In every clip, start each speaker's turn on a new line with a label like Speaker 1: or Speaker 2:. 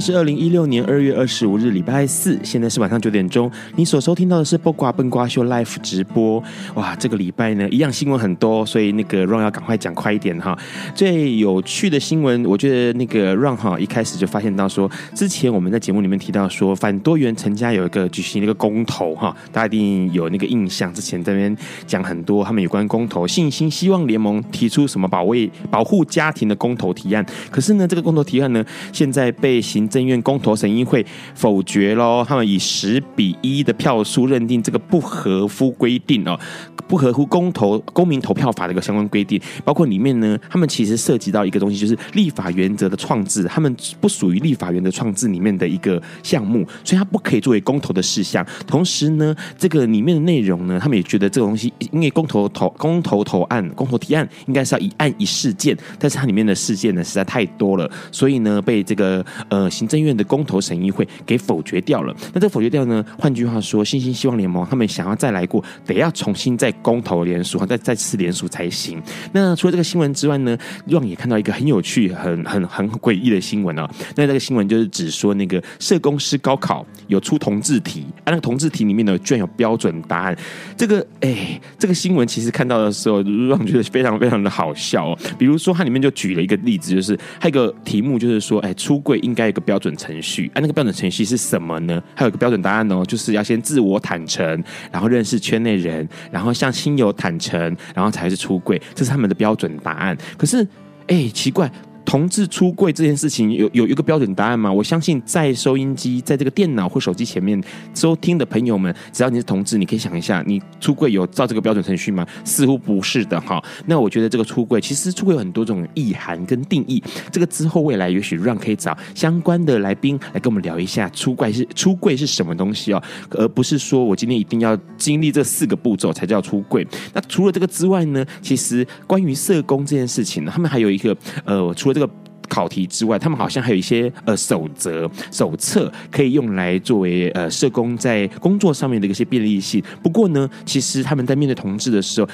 Speaker 1: 是二零一六年二月二十五日，礼拜四，现在是晚上九点钟。你所收听到的是不瓜笨瓜秀 Live 直播。哇，这个礼拜呢，一样新闻很多，所以那个 Ron 要赶快讲快一点哈。最有趣的新闻，我觉得那个 Ron 哈一开始就发现到说，之前我们在节目里面提到说，反多元成家有一个举行一个公投哈，大家一定有那个印象。之前这边讲很多他们有关公投，信心希望联盟提出什么保卫保护家庭的公投提案，可是呢。这个公投提案呢，现在被行政院公投审议会否决喽。他们以十比一的票数认定这个不合乎规定哦，不合乎公投公民投票法的一个相关规定。包括里面呢，他们其实涉及到一个东西，就是立法原则的创制，他们不属于立法原则创制里面的一个项目，所以它不可以作为公投的事项。同时呢，这个里面的内容呢，他们也觉得这个东西，因为公投投公投投案公投提案应该是要一案一事件，但是它里面的事件呢实在太多了。所以呢，被这个呃行政院的公投审议会给否决掉了。那这否决掉呢？换句话说，新兴希望联盟他们想要再来过，得要重新再公投联署，再再次联署才行。那除了这个新闻之外呢，让也看到一个很有趣、很很很诡异的新闻啊。那这个新闻就是指说，那个社工师高考有出同志题，啊，那个同志题里面呢，居然有标准答案。这个哎，这个新闻其实看到的时候，让觉得非常非常的好笑哦。比如说，它里面就举了一个例子，就是还有一个。题目就是说，哎，出柜应该标准程序，啊，那个标准程序是什么呢？还有一个标准答案哦，就是要先自我坦诚，然后认识圈内人，然后向亲友坦诚，然后才是出柜，这是他们的标准答案。可是，哎，奇怪。同志出柜这件事情有有一个标准答案吗？我相信在收音机、在这个电脑或手机前面收听的朋友们，只要你是同志，你可以想一下，你出柜有照这个标准程序吗？似乎不是的哈。那我觉得这个出柜，其实出柜有很多种意涵跟定义。这个之后未来也许让可以找相关的来宾来跟我们聊一下出柜是出柜是什么东西哦，而不是说我今天一定要经历这四个步骤才叫出柜。那除了这个之外呢，其实关于社工这件事情呢，他们还有一个呃，除了这个。考题之外，他们好像还有一些呃守则手册，可以用来作为呃社工在工作上面的一些便利性。不过呢，其实他们在面对同志的时候。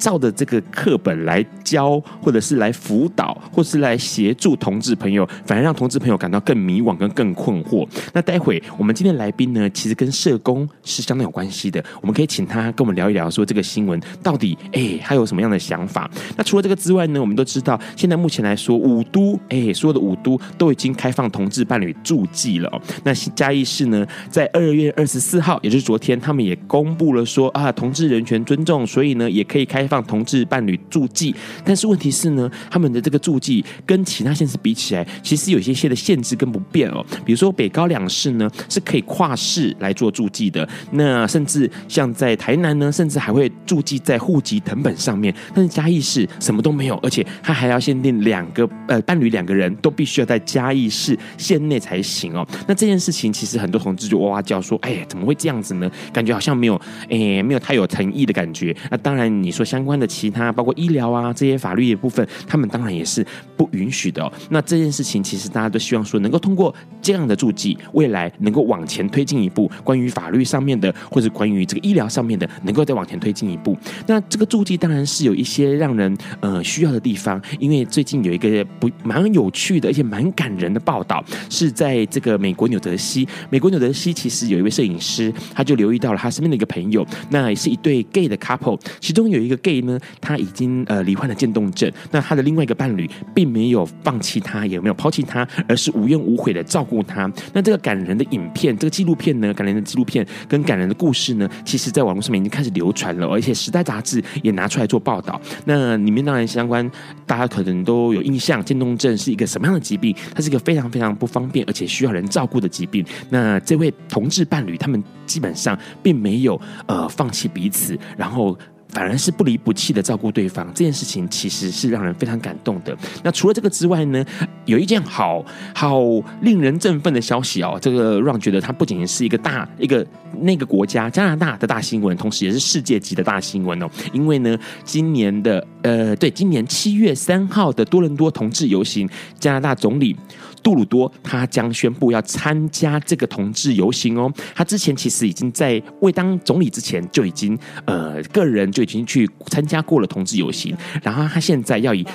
Speaker 1: 照着这个课本来教，或者是来辅导，或是来协助同志朋友，反而让同志朋友感到更迷惘跟更困惑。那待会我们今天来宾呢，其实跟社工是相当有关系的，我们可以请他跟我们聊一聊，说这个新闻到底哎，他有什么样的想法？那除了这个之外呢，我们都知道，现在目前来说，五都哎，所有的五都都已经开放同志伴侣注记了。那嘉义市呢，在二月二十四号，也就是昨天，他们也公布了说啊，同志人权尊重，所以呢，也可以开。放同志伴侣注记，但是问题是呢，他们的这个注记跟其他县市比起来，其实有一些些的限制跟不便哦。比如说北高两市呢是可以跨市来做注记的，那甚至像在台南呢，甚至还会注记在户籍謄本上面。但是嘉义市什么都没有，而且他还要限定两个呃伴侣两个人都必须要在嘉义市县内才行哦。那这件事情其实很多同志就哇哇叫说：“哎呀，怎么会这样子呢？感觉好像没有哎没有太有诚意的感觉。”那当然你说像。相关的其他包括医疗啊这些法律的部分，他们当然也是不允许的。那这件事情其实大家都希望说，能够通过这样的注记，未来能够往前推进一步，关于法律上面的，或者关于这个医疗上面的，能够再往前推进一步。那这个注记当然是有一些让人呃需要的地方，因为最近有一个不蛮有趣的，而且蛮感人的报道，是在这个美国纽泽西。美国纽泽西其实有一位摄影师，他就留意到了他身边的一个朋友，那也是一对 gay 的 couple，其中有一个 gay。Gay 呢，他已经呃罹患了渐冻症，那他的另外一个伴侣并没有放弃他，也没有抛弃他，而是无怨无悔的照顾他。那这个感人的影片，这个纪录片呢，感人的纪录片跟感人的故事呢，其实在网络上面已经开始流传了，而且《时代》杂志也拿出来做报道。那里面当然相关，大家可能都有印象，渐冻症是一个什么样的疾病？它是一个非常非常不方便，而且需要人照顾的疾病。那这位同志伴侣，他们基本上并没有呃放弃彼此，然后。反而是不离不弃的照顾对方，这件事情其实是让人非常感动的。那除了这个之外呢，有一件好好令人振奋的消息哦，这个让觉得它不仅仅是一个大一个那个国家加拿大的大新闻，同时也是世界级的大新闻哦。因为呢，今年的呃，对，今年七月三号的多伦多同志游行，加拿大总理。杜鲁多他将宣布要参加这个同志游行哦。他之前其实已经在未当总理之前就已经呃个人就已经去参加过了同志游行，然后他现在要以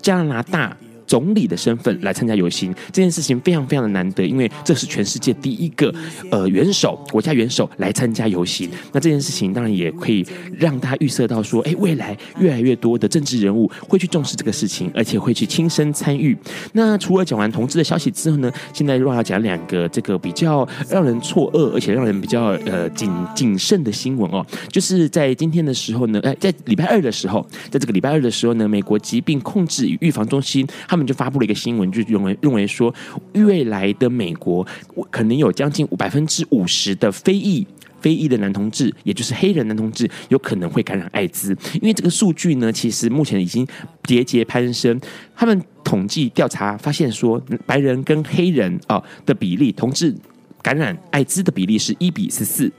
Speaker 1: 加拿大。总理的身份来参加游行这件事情非常非常的难得，因为这是全世界第一个呃元首国家元首来参加游行。那这件事情当然也可以让他预测到说，哎，未来越来越多的政治人物会去重视这个事情，而且会去亲身参与。那除了讲完同志的消息之后呢，现在又要讲两个这个比较让人错愕，而且让人比较呃谨谨慎的新闻哦，就是在今天的时候呢，哎，在礼拜二的时候，在这个礼拜二的时候呢，美国疾病控制与预防中心他们。就发布了一个新闻，就认为认为说，未来的美国可能有将近百分之五十的非裔非裔的男同志，也就是黑人男同志，有可能会感染艾滋。因为这个数据呢，其实目前已经节节攀升。他们统计调查发现说，白人跟黑人啊的比例，同志感染艾滋的比例是一比十四。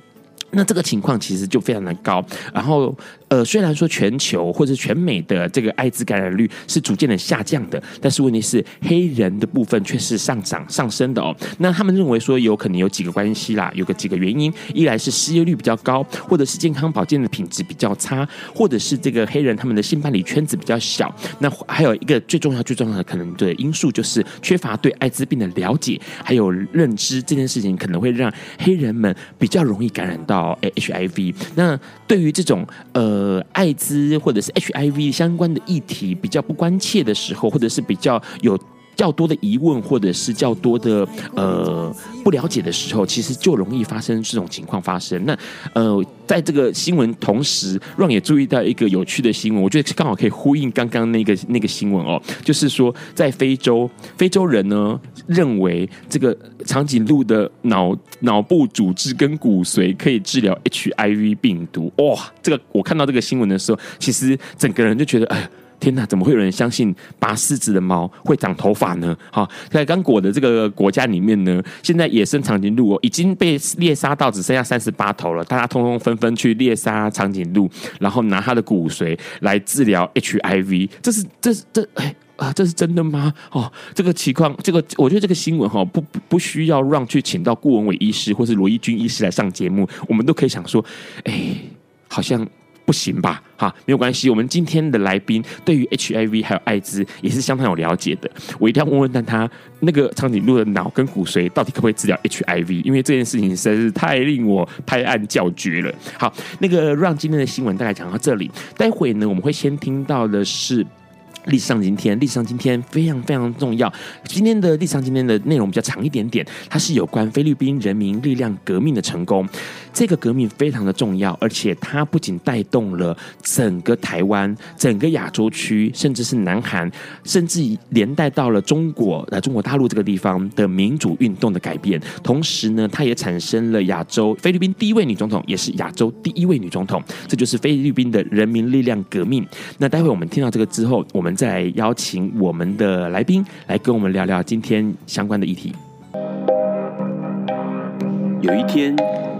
Speaker 1: 那这个情况其实就非常的高，然后呃，虽然说全球或者全美的这个艾滋感染率是逐渐的下降的，但是问题是黑人的部分却是上涨上升的哦。那他们认为说有可能有几个关系啦，有个几个原因，一来是失业率比较高，或者是健康保健的品质比较差，或者是这个黑人他们的性伴侣圈子比较小。那还有一个最重要最重要的可能的因素就是缺乏对艾滋病的了解还有认知，这件事情可能会让黑人们比较容易感染到。HIV，那对于这种呃艾滋或者是 HIV 相关的议题比较不关切的时候，或者是比较有较多的疑问，或者是较多的呃不了解的时候，其实就容易发生这种情况发生。那呃，在这个新闻同时，让也注意到一个有趣的新闻，我觉得刚好可以呼应刚刚那个那个新闻哦，就是说在非洲，非洲人呢认为这个长颈鹿的脑脑部组织跟骨髓可以治疗 HIV 病毒。哇，这个我看到这个新闻的时候，其实整个人就觉得哎。天哪，怎么会有人相信拔狮子的毛会长头发呢？哈，在刚果的这个国家里面呢，现在野生长颈鹿哦已经被猎杀到只剩下三十八头了，大家通通纷纷去猎杀长颈鹿，然后拿它的骨髓来治疗 HIV。这是这是这哎啊，这是真的吗？哦，这个情况，这个我觉得这个新闻哈不不不需要让去请到顾文伟医师或是罗一军医师来上节目，我们都可以想说，哎，好像。不行吧？哈，没有关系。我们今天的来宾对于 HIV 还有艾滋也是相当有了解的。我一定要问问但他，那个长颈鹿的脑跟骨髓到底可不可以治疗 HIV？因为这件事情实在是太令我拍案叫绝了。好，那个让今天的新闻大概讲到这里。待会呢，我们会先听到的是。历史上今天，历史上今天非常非常重要。今天的历史上今天的内容比较长一点点，它是有关菲律宾人民力量革命的成功。这个革命非常的重要，而且它不仅带动了整个台湾、整个亚洲区，甚至是南韩，甚至连带到了中国呃中国大陆这个地方的民主运动的改变。同时呢，它也产生了亚洲菲律宾第一位女总统，也是亚洲第一位女总统。这就是菲律宾的人民力量革命。那待会我们听到这个之后，我们。再邀请我们的来宾来跟我们聊聊今天相关的议题。
Speaker 2: 有一天，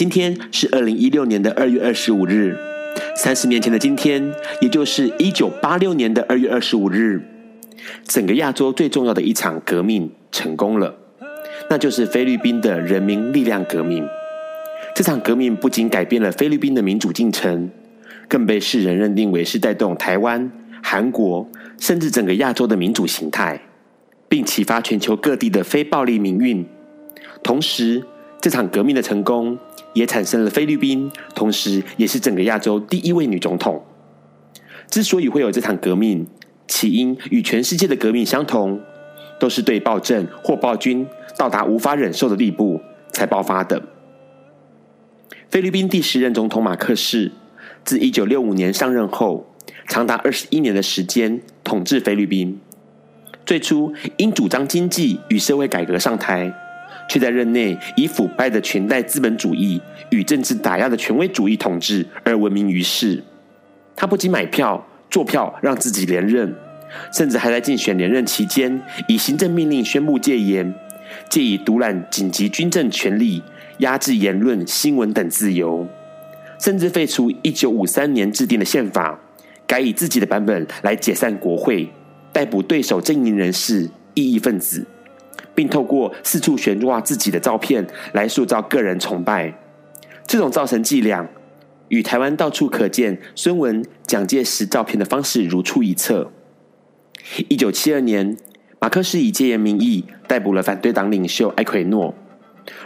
Speaker 2: 今天是二零一六年的二月二十五日，三十年前的今天，也就是一九八六年的二月二十五日，整个亚洲最重要的一场革命成功了，那就是菲律宾的人民力量革命。这场革命不仅改变了菲律宾的民主进程，更被世人认定为是带动台湾、韩国甚至整个亚洲的民主形态，并启发全球各地的非暴力民运。同时，这场革命的成功，也产生了菲律宾，同时也是整个亚洲第一位女总统。之所以会有这场革命，起因与全世界的革命相同，都是对暴政或暴君到达无法忍受的地步才爆发的。菲律宾第十任总统马克士自一九六五年上任后，长达二十一年的时间统治菲律宾。最初因主张经济与社会改革上台。却在任内以腐败的裙带资本主义与政治打压的权威主义统治而闻名于世。他不仅买票做票让自己连任，甚至还在竞选连任期间以行政命令宣布戒严，借以独揽紧急军政权力，压制言论、新闻等自由，甚至废除一九五三年制定的宪法，改以自己的版本来解散国会，逮捕对手阵营人士、异议分子。并透过四处悬挂自己的照片来塑造个人崇拜，这种造神伎俩与台湾到处可见孙文、蒋介石照片的方式如出一辙。一九七二年，马克士以戒严名义逮捕了反对党领袖艾奎诺，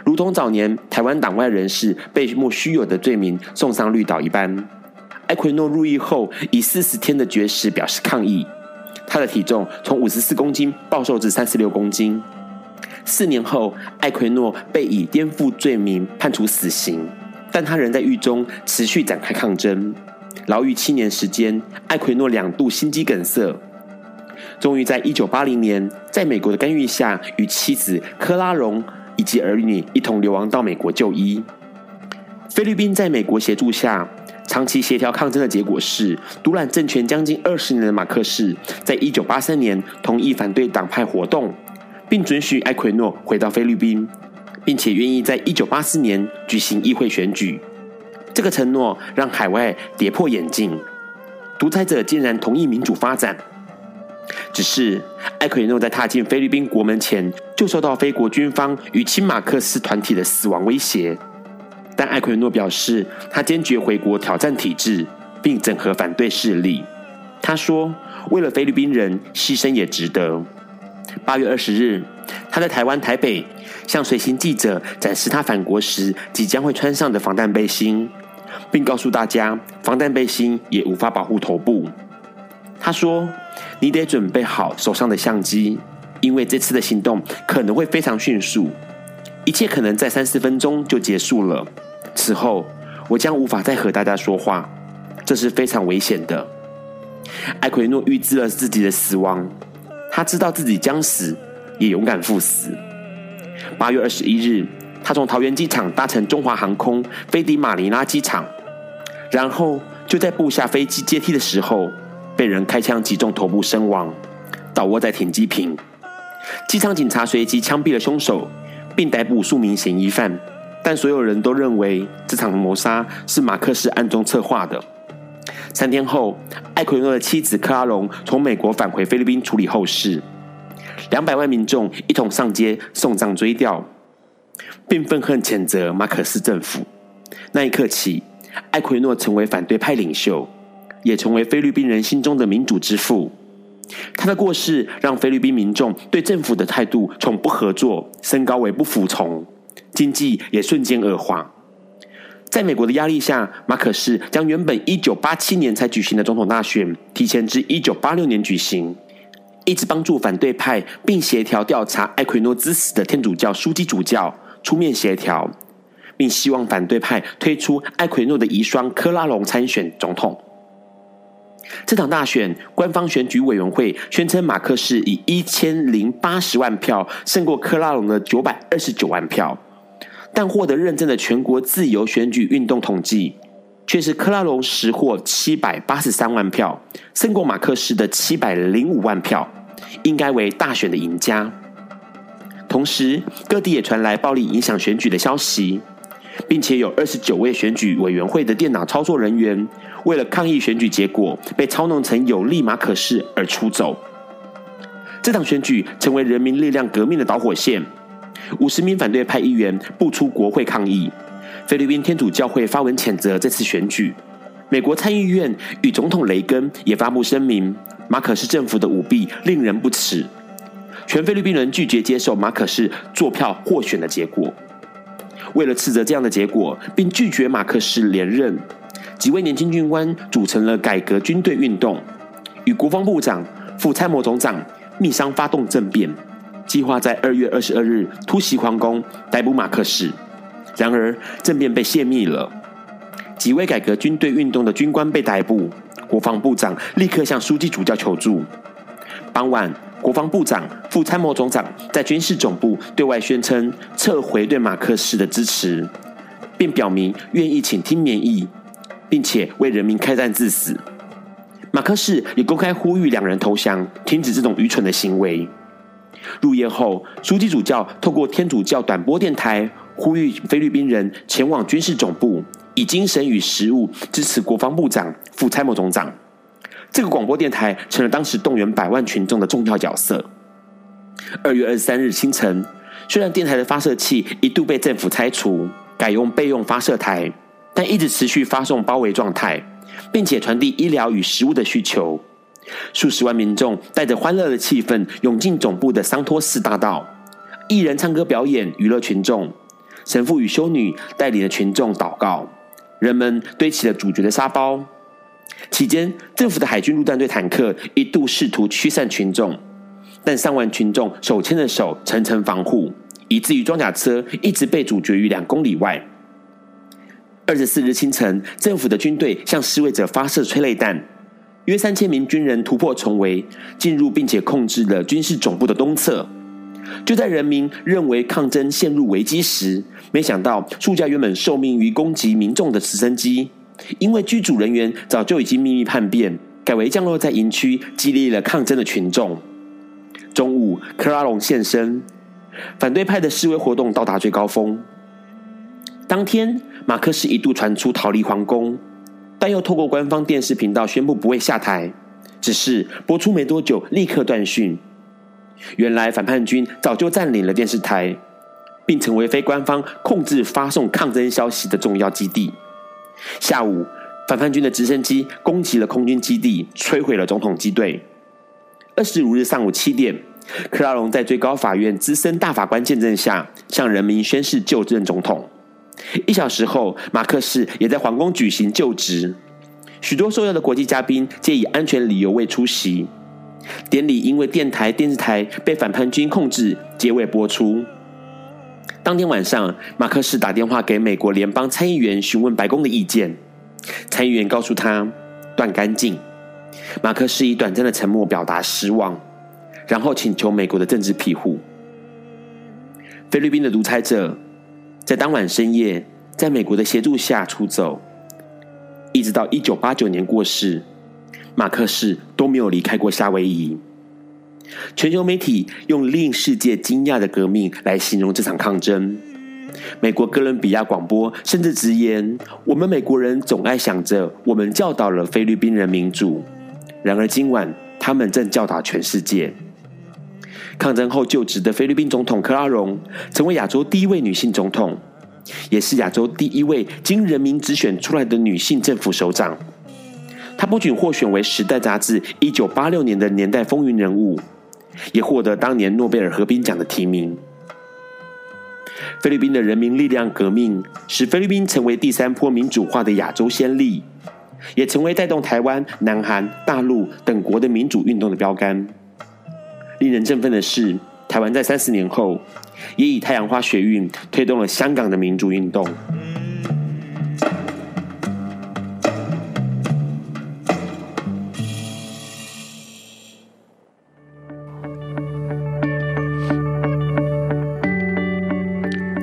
Speaker 2: 如同早年台湾党外人士被莫须有的罪名送上绿岛一般。艾奎诺入狱后以四十天的绝食表示抗议，他的体重从五十四公斤暴瘦至三十六公斤。四年后，艾奎诺被以颠覆罪名判处死刑，但他仍在狱中持续展开抗争。牢狱七年时间，艾奎诺两度心肌梗塞，终于在一九八零年，在美国的干预下，与妻子科拉荣以及儿女一同流亡到美国就医。菲律宾在美国协助下，长期协调抗争的结果是，独揽政权将近二十年的马克士，在一九八三年同意反对党派活动。并准许艾奎诺回到菲律宾，并且愿意在一九八四年举行议会选举。这个承诺让海外跌破眼镜，独裁者竟然同意民主发展。只是艾奎诺在踏进菲律宾国门前，就受到菲国军方与亲马克斯团体的死亡威胁。但艾奎诺表示，他坚决回国挑战体制，并整合反对势力。他说：“为了菲律宾人，牺牲也值得。”八月二十日，他在台湾台北向随行记者展示他返国时即将会穿上的防弹背心，并告诉大家，防弹背心也无法保护头部。他说：“你得准备好手上的相机，因为这次的行动可能会非常迅速，一切可能在三四分钟就结束了。此后，我将无法再和大家说话，这是非常危险的。”艾奎诺预知了自己的死亡。他知道自己将死，也勇敢赴死。八月二十一日，他从桃园机场搭乘中华航空飞抵马尼拉机场，然后就在步下飞机阶梯的时候，被人开枪击中头部身亡，倒卧在停机坪。机场警察随即枪毙了凶手，并逮捕数名嫌疑犯。但所有人都认为这场谋杀是马克思暗中策划的。三天后，艾奎诺的妻子克拉隆从美国返回菲律宾处理后事。两百万民众一同上街送葬追悼，并愤恨谴责马可斯政府。那一刻起，艾奎诺成为反对派领袖，也成为菲律宾人心中的民主之父。他的过世让菲律宾民众对政府的态度从不合作升高为不服从，经济也瞬间恶化。在美国的压力下，马可士将原本一九八七年才举行的总统大选提前至一九八六年举行，一直帮助反对派并协调调查艾奎诺之死的天主教枢机主教出面协调，并希望反对派推出艾奎诺的遗孀科拉隆参选总统。这场大选，官方选举委员会宣称马可士以一千零八十万票胜过科拉隆的九百二十九万票。但获得认证的全国自由选举运动统计，却是克拉隆实获七百八十三万票，胜过马克思的七百零五万票，应该为大选的赢家。同时，各地也传来暴力影响选举的消息。并且有二十九位选举委员会的电脑操作人员，为了抗议选举结果被操弄成有利马可仕而出走。这场选举成为人民力量革命的导火线，五十名反对派议员不出国会抗议。菲律宾天主教会发文谴责这次选举。美国参议院与总统雷根也发布声明，马可仕政府的舞弊令人不齿。全菲律宾人拒绝接受马可仕作票获选的结果。为了斥责这样的结果，并拒绝马可仕连任，几位年轻军官组成了改革军队运动，与国防部长、副参谋总长密商发动政变，计划在二月二十二日突袭皇宫，逮捕马可仕。然而，政变被泄密了，几位改革军队运动的军官被逮捕，国防部长立刻向书记主教求助。傍晚，国防部长、副参谋总长在军事总部对外宣称撤回对马可仕的支持，并表明愿意倾听民意，并且为人民开战致死。马可仕也公开呼吁两人投降，停止这种愚蠢的行为。入夜后，书记主教透过天主教短波电台呼吁菲律宾人前往军事总部，以精神与食物支持国防部长、副参谋总长。这个广播电台成了当时动员百万群众的重要角色。二月二十三日清晨，虽然电台的发射器一度被政府拆除，改用备用发射台，但一直持续发送包围状态，并且传递医疗与食物的需求。数十万民众带着欢乐的气氛涌进总部的桑托斯大道，艺人唱歌表演娱乐群众，神父与修女带领着群众祷告，人们堆起了主角的沙包。期间，政府的海军陆战队坦克一度试图驱散群众，但上万群众手牵着手层层防护，以至于装甲车一直被阻绝于两公里外。二十四日清晨，政府的军队向示威者发射催泪弹，约三千名军人突破重围，进入并且控制了军事总部的东侧。就在人民认为抗争陷入危机时，没想到数架原本受命于攻击民众的直升机。因为机组人员早就已经秘密叛变，改为降落在营区，激励了抗争的群众。中午，克拉隆现身，反对派的示威活动到达最高峰。当天，马克思一度传出逃离皇宫，但又透过官方电视频道宣布不会下台，只是播出没多久立刻断讯。原来反叛军早就占领了电视台，并成为非官方控制发送抗争消息的重要基地。下午，反叛军的直升机攻击了空军基地，摧毁了总统机队。二十五日上午七点，克拉隆在最高法院资深大法官见证下，向人民宣誓就任总统。一小时后，马可仕也在皇宫举行就职。许多受邀的国际嘉宾皆以安全理由未出席。典礼因为电台、电视台被反叛军控制，皆未播出。当天晚上，马可仕打电话给美国联邦参议员询问白宫的意见。参议员告诉他断干净。马可仕以短暂的沉默表达失望，然后请求美国的政治庇护。菲律宾的独裁者在当晚深夜，在美国的协助下出走，一直到一九八九年过世，马可仕都没有离开过夏威夷。全球媒体用令世界惊讶的革命来形容这场抗争。美国哥伦比亚广播甚至直言：“我们美国人总爱想着我们教导了菲律宾人民主，然而今晚他们正教导全世界。”抗争后就职的菲律宾总统克拉荣成为亚洲第一位女性总统，也是亚洲第一位经人民直选出来的女性政府首长。她不仅获选为《时代》杂志一九八六年的年代风云人物。也获得当年诺贝尔和平奖的提名。菲律宾的人民力量革命使菲律宾成为第三波民主化的亚洲先例，也成为带动台湾、南韩、大陆等国的民主运动的标杆。令人振奋的是，台湾在三十年后，也以太阳花学运推动了香港的民主运动。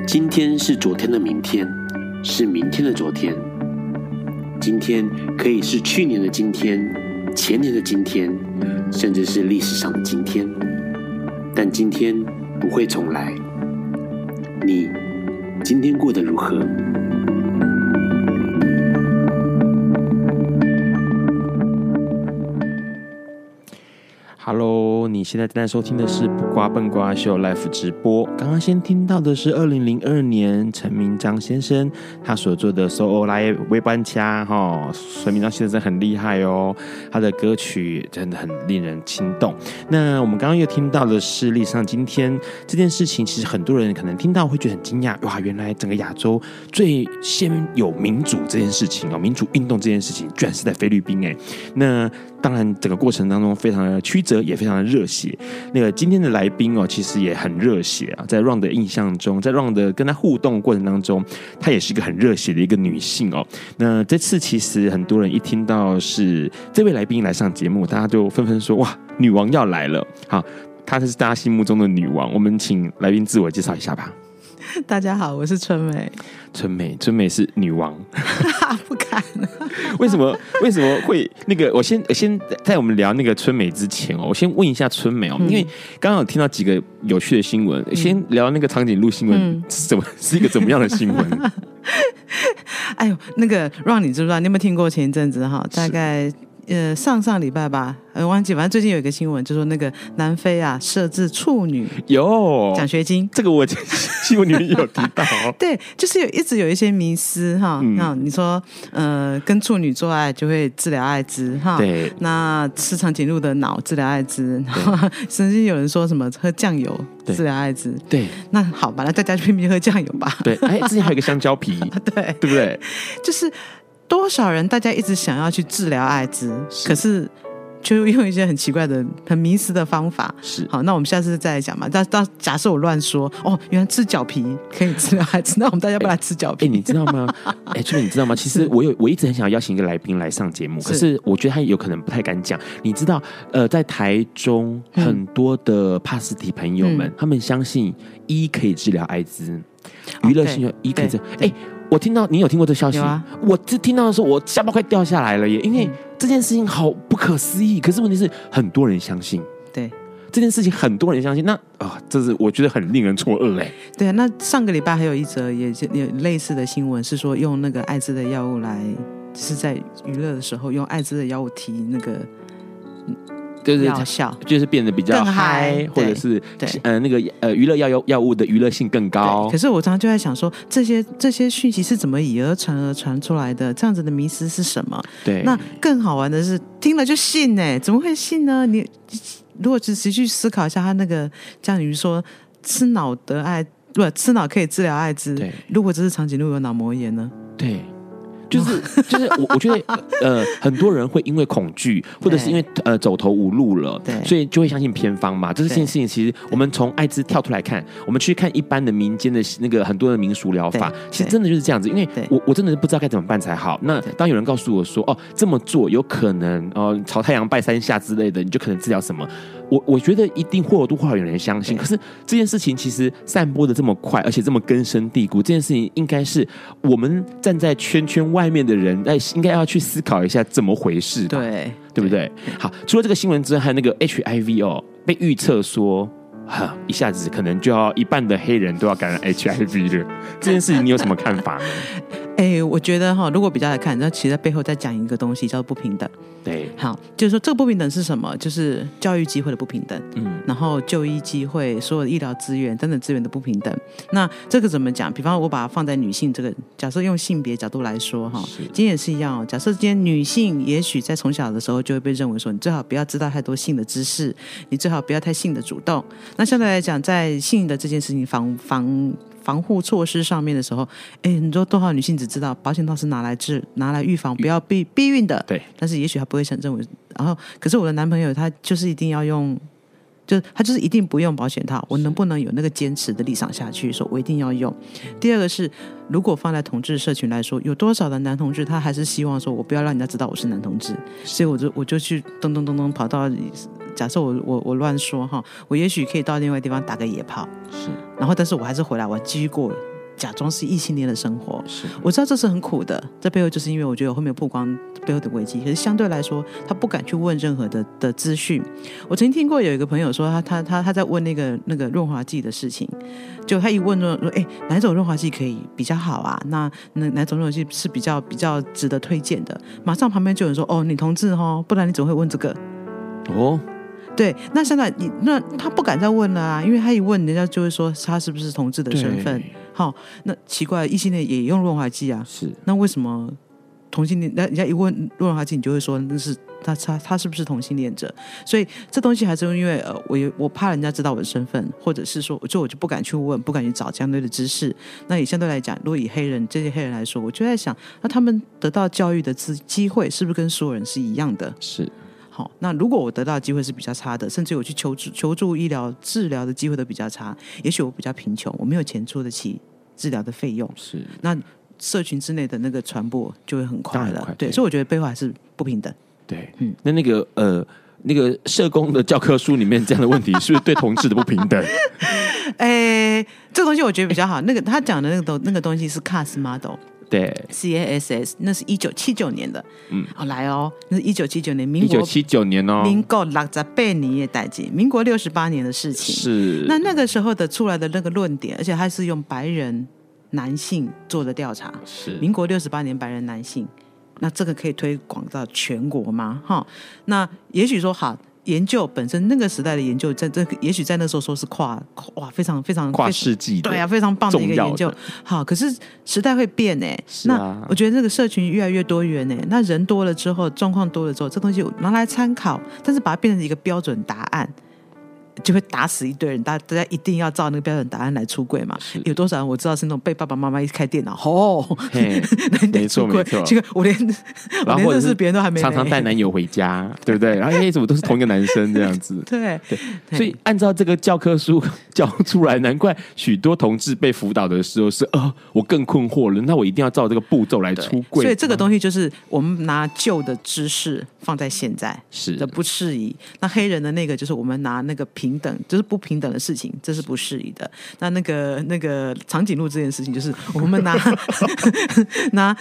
Speaker 2: 今天是昨天的明天，是明天的昨天。今天可以是去年的今天，前年的今天，甚至是历史上的今天。但今天不会重来。你今天过得如何？Hello
Speaker 1: 你现在正在收听的是《不瓜笨瓜秀》Live 直播。刚刚先听到的是二零零二年陈明章先生他所做的《So All I We Want》哈，陈明章先生很厉害哦，他的歌曲真的很令人心动。那我们刚刚又听到的是，历史上今天这件事情，其实很多人可能听到会觉得很惊讶，哇，原来整个亚洲最先有民主这件事情哦，民主运动这件事情，居然是在菲律宾哎，那。当然，整个过程当中非常的曲折，也非常的热血。那个今天的来宾哦，其实也很热血啊。在 Round 的印象中，在 Ron 的跟他互动过程当中，她也是一个很热血的一个女性哦。那这次其实很多人一听到是这位来宾来上节目，大家就纷纷说：“哇，女王要来了！”好，她才是大家心目中的女王。我们请来宾自我介绍一下吧。
Speaker 3: 大家好，我是春美。
Speaker 1: 春美，春美是女王，
Speaker 3: 不敢。
Speaker 1: 为什么？为什么会那个？我先，我先在我们聊那个春美之前哦，我先问一下春美哦，嗯、因为刚刚有听到几个有趣的新闻，嗯、先聊那个长颈鹿新闻，嗯、是怎么是一个怎么样的新闻？
Speaker 3: 哎呦，那个让你知不知道？你有没有听过前一阵子哈？大概。呃，上上礼拜吧，呃，忘记，反正最近有一个新闻，就说那个南非啊，设置处女有奖学金，
Speaker 1: 这个我新闻里面有提到。
Speaker 3: 对，就是有一直有一些迷思哈，那、嗯、你说，呃，跟处女做爱就会治疗艾滋哈？对，那吃长颈鹿的脑治疗艾滋，然后甚至有人说什么喝酱油治疗艾滋，对，那好吧，那大家就拼命喝酱油吧。
Speaker 1: 对，哎，之前还有一个香蕉皮，
Speaker 3: 对，
Speaker 1: 对不对？
Speaker 3: 就是。多少人大家一直想要去治疗艾滋，是可是就用一些很奇怪的、很迷思的方法。是好，那我们下次再来讲嘛。但但假设我乱说哦，原来吃脚皮可以治疗艾滋，那我们大家不来吃脚皮？
Speaker 1: 哎、欸欸，你知道吗？哎，春美，你知道吗？其实我有，我一直很想要邀请一个来宾来上节目，可是我觉得他有可能不太敢讲。你知道，呃，在台中很多的帕斯提朋友们，嗯、他们相信一可以治疗艾滋，娱乐性一可以治。哎。我听到你有听过这消息，啊、我这听到的时候，我下巴快掉下来了耶！因为这件事情好不可思议，可是问题是很多人相信。
Speaker 3: 对
Speaker 1: 这件事情，很多人相信，那啊、哦，这是我觉得很令人错愕哎。
Speaker 3: 对啊，那上个礼拜还有一则也也类似的新闻，是说用那个艾滋的药物来，是在娱乐的时候用艾滋的药物提那个。
Speaker 1: 就是药效，就是变得比较嗨，或者是对呃那个呃娱乐药药药物的娱乐性更高。
Speaker 3: 可是我常常就在想说，这些这些讯息是怎么以讹传讹传出来的？这样子的迷思是什么？对，那更好玩的是听了就信呢？怎么会信呢？你如果仔细去思考一下，他那个像比如说吃脑得艾，不吃脑可以治疗艾滋。对，如果这是长颈鹿有脑膜炎呢？
Speaker 1: 对。就是就是我我觉得呃很多人会因为恐惧或者是因为呃走投无路了，对，所以就会相信偏方嘛。这件事情其实我们从艾滋跳出来看，我们去看一般的民间的那个很多的民俗疗法，其实真的就是这样子。因为我我真的是不知道该怎么办才好。那当有人告诉我说哦这么做有可能哦朝太阳拜三下之类的，你就可能治疗什么。我我觉得一定或多或少有人相信，可是这件事情其实散播的这么快，而且这么根深蒂固，这件事情应该是我们站在圈圈外面的人，哎，应该要去思考一下怎么回事，对对不对？好，除了这个新闻之外，还有那个 HIV 哦，被预测说，哈，一下子可能就要一半的黑人都要感染 HIV 了。这件事情你有什么看法呢？
Speaker 3: 哎，我觉得哈，如果比较来看，那其实在背后在讲一个东西，叫做不平等。对，好，就是说这个不平等是什么？就是教育机会的不平等，嗯，然后就医机会、所有的医疗资源等等资源的不平等。那这个怎么讲？比方我把它放在女性这个假设，用性别角度来说，哈，今天也是一样。假设今天女性也许在从小的时候就会被认为说，你最好不要知道太多性的知识，你最好不要太性的主动。那相对来讲，在性的这件事情防防。防护措施上面的时候，哎，你说多少女性只知道保险套是拿来治、拿来预防不要避避孕的，对。但是也许她不会想认为，然后可是我的男朋友他就是一定要用，就他就是一定不用保险套。我能不能有那个坚持的立场下去，说我一定要用？第二个是，如果放在同志社群来说，有多少的男同志他还是希望说我不要让人家知道我是男同志，所以我就我就去咚咚咚咚跑到。假设我我我乱说哈，我也许可以到另外地方打个野炮，是，然后但是我还是回来，我继续过假装是异性恋的生活。是，我知道这是很苦的，这背后就是因为我觉得我后面曝光背后的危机。可是相对来说，他不敢去问任何的的资讯。我曾经听过有一个朋友说他，他他他他在问那个那个润滑剂的事情，就他一问说说，哎，哪种润滑剂可以比较好啊？那那哪种润滑剂是比较比较值得推荐的？马上旁边就有人说，哦，女同志哦，不然你怎么会问这个？哦。对，那现在你那他不敢再问了啊，因为他一问，人家就会说他是不是同志的身份。好，那奇怪，异性恋也用润滑剂啊？
Speaker 1: 是，
Speaker 3: 那为什么同性恋？那人家一问润滑剂，你就会说那是。他他他是不是同性恋者？所以这东西还是因为呃，我我怕人家知道我的身份，或者是说，就我就不敢去问，不敢去找相对的知识。那也相对来讲，如果以黑人这些黑人来说，我就在想，那他们得到教育的机机会是不是跟所有人是一样的？
Speaker 1: 是。
Speaker 3: 好，那如果我得到的机会是比较差的，甚至我去求助求助医疗治疗的机会都比较差，也许我比较贫穷，我没有钱出得起治疗的费用。
Speaker 1: 是。
Speaker 3: 那社群之内的那个传播就会很快了。
Speaker 1: 快
Speaker 3: 对，所以我觉得背后还是不平等。
Speaker 1: 对，嗯，那那个呃，那个社工的教科书里面这样的问题，是不是对同志的不平等？
Speaker 3: 哎，这个东西我觉得比较好。那个他讲的那个东那个东西是 CAS model，
Speaker 1: 对
Speaker 3: ，C A S S，那是一九七九年的。嗯，哦来哦，那是一九七九年，民
Speaker 1: 国一九七九年哦，
Speaker 3: 民国六十八年的代志，民国六十八年的事情。
Speaker 1: 是，
Speaker 3: 那那个时候的出来的那个论点，而且他是用白人男性做的调查。
Speaker 1: 是，
Speaker 3: 民国六十八年白人男性。那这个可以推广到全国吗？哈，那也许说好，研究本身那个时代的研究，在这也许在那时候说是跨哇，非常非常
Speaker 1: 跨世纪，
Speaker 3: 对啊，非常棒的一个研究。好，可是时代会变哎，啊、那我觉得这个社群越来越多元哎，那人多了之后，状况多了之后，这东西拿来参考，但是把它变成一个标准答案。就会打死一堆人，大家大家一定要照那个标准答案来出柜嘛？有多少人我知道是那种被爸爸妈妈一开电脑，哦，
Speaker 1: 嘿 没错没错，
Speaker 3: 这个我连我连认识别人都还没，
Speaker 1: 常常带男友回家，对不对？然后哎，怎么都是同一个男生这样子？
Speaker 3: 对
Speaker 1: 对，所以按照这个教科书教出来，难怪许多同志被辅导的时候是，呃，我更困惑了。那我一定要照这个步骤来出柜。
Speaker 3: 所以这个东西就是我们拿旧的知识放在现在
Speaker 1: 是
Speaker 3: 的不适宜。那黑人的那个就是我们拿那个。平等就是不平等的事情，这是不适宜的。那那个那个长颈鹿这件事情，就是我们拿 拿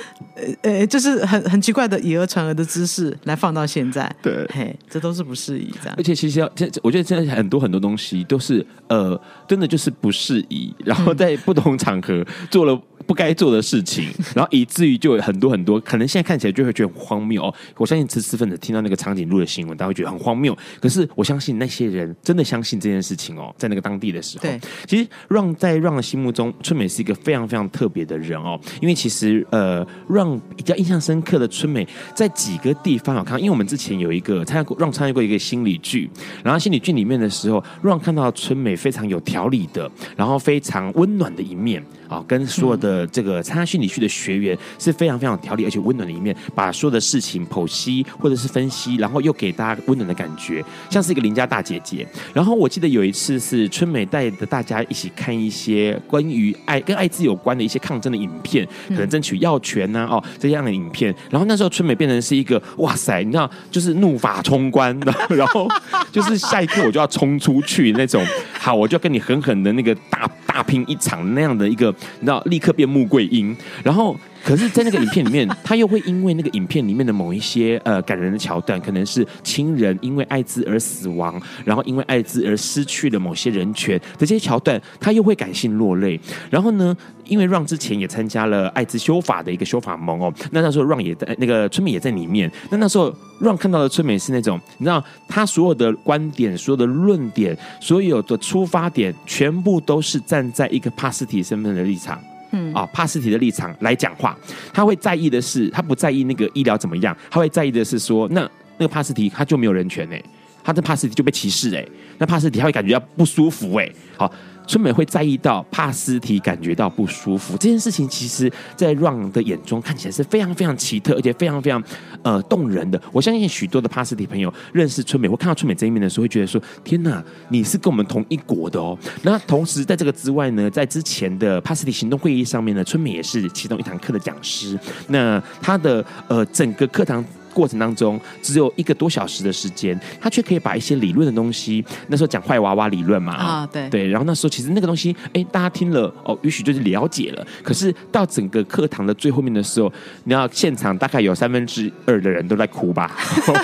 Speaker 3: 呃呃，就是很很奇怪的以讹传讹的姿势来放到现在，
Speaker 1: 对，
Speaker 3: 嘿，这都是不适宜这样。
Speaker 1: 而且其实要，我觉得现在很多很多东西都是呃，真的就是不适宜，然后在不同场合做了。不该做的事情，然后以至于就有很多很多，可能现在看起来就会觉得很荒谬哦。我相信知识分子听到那个长颈鹿的新闻，大家会觉得很荒谬。可是我相信那些人真的相信这件事情哦，在那个当地的时候，
Speaker 3: 对，
Speaker 1: 其实让在让的心目中，春美是一个非常非常特别的人哦。因为其实呃，让比较印象深刻的春美，在几个地方好看，因为我们之前有一个参加过，让参加过一个心理剧，然后心理剧里面的时候，让看到春美非常有条理的，然后非常温暖的一面啊、哦，跟所有的。呃，这个参加心理剧的学员是非常非常有条理而且温暖的一面，把所有的事情剖析或者是分析，然后又给大家温暖的感觉，像是一个邻家大姐姐。然后我记得有一次是春美带着大家一起看一些关于爱跟艾滋有关的一些抗争的影片，可能争取药权呐、啊、哦这样的影片。然后那时候春美变成是一个哇塞，你知道就是怒发冲冠，然后就是下一刻我就要冲出去那种，好，我就要跟你狠狠的那个大大拼一场那样的一个，你知道立刻变。穆桂英，然后可是，在那个影片里面，他又会因为那个影片里面的某一些呃感人的桥段，可能是亲人因为艾滋而死亡，然后因为艾滋而失去了某些人权的这些桥段，他又会感性落泪。然后呢，因为让之前也参加了艾滋修法的一个修法盟哦，那那时候让也在，那个春美也在里面。那那时候让看到的春美是那种，你知道，他所有的观点、所有的论点、所有的出发点，全部都是站在一个帕斯提身份的立场。嗯啊，帕斯提的立场来讲话，他会在意的是，他不在意那个医疗怎么样，他会在意的是说，那那个帕斯提他就没有人权哎，他的帕斯提就被歧视哎，那帕斯提他会感觉到不舒服哎，好。春美会在意到帕斯提感觉到不舒服这件事情，其实，在 Ron 的眼中看起来是非常非常奇特，而且非常非常呃动人的。我相信许多的帕斯提朋友认识春美，或看到春美这一面的时候，会觉得说：“天哪，你是跟我们同一国的哦。”那同时，在这个之外呢，在之前的帕斯提行动会议上面呢，春美也是其中一堂课的讲师。那他的呃整个课堂。过程当中只有一个多小时的时间，他却可以把一些理论的东西，那时候讲坏娃娃理论嘛，
Speaker 3: 啊对
Speaker 1: 对，然后那时候其实那个东西，哎，大家听了哦，也许就是了解了。可是到整个课堂的最后面的时候，你要现场大概有三分之二的人都在哭吧？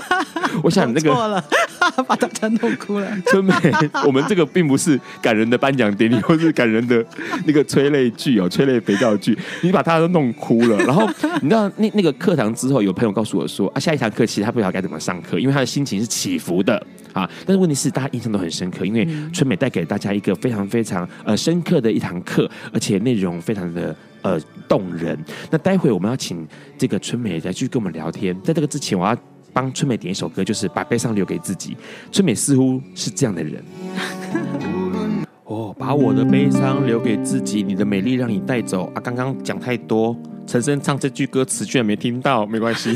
Speaker 1: 我想那
Speaker 3: 个把大家弄哭了。
Speaker 1: 春美，我们这个并不是感人的颁奖典礼，或是感人的那个催泪剧哦，催泪肥皂剧，你把大家都弄哭了。然后你知道那那个课堂之后，有朋友告诉我说啊。下一堂课其实他不知道该怎么上课，因为他的心情是起伏的。啊。但是问题是，大家印象都很深刻，因为春美带给大家一个非常非常呃深刻的一堂课，而且内容非常的呃动人。那待会我们要请这个春美来继续跟我们聊天，在这个之前，我要帮春美点一首歌，就是把悲伤留给自己。春美似乎是这样的人。哦，把我的悲伤留给自己，你的美丽让你带走啊！刚刚讲太多，陈生唱这句歌词居然没听到，没关系。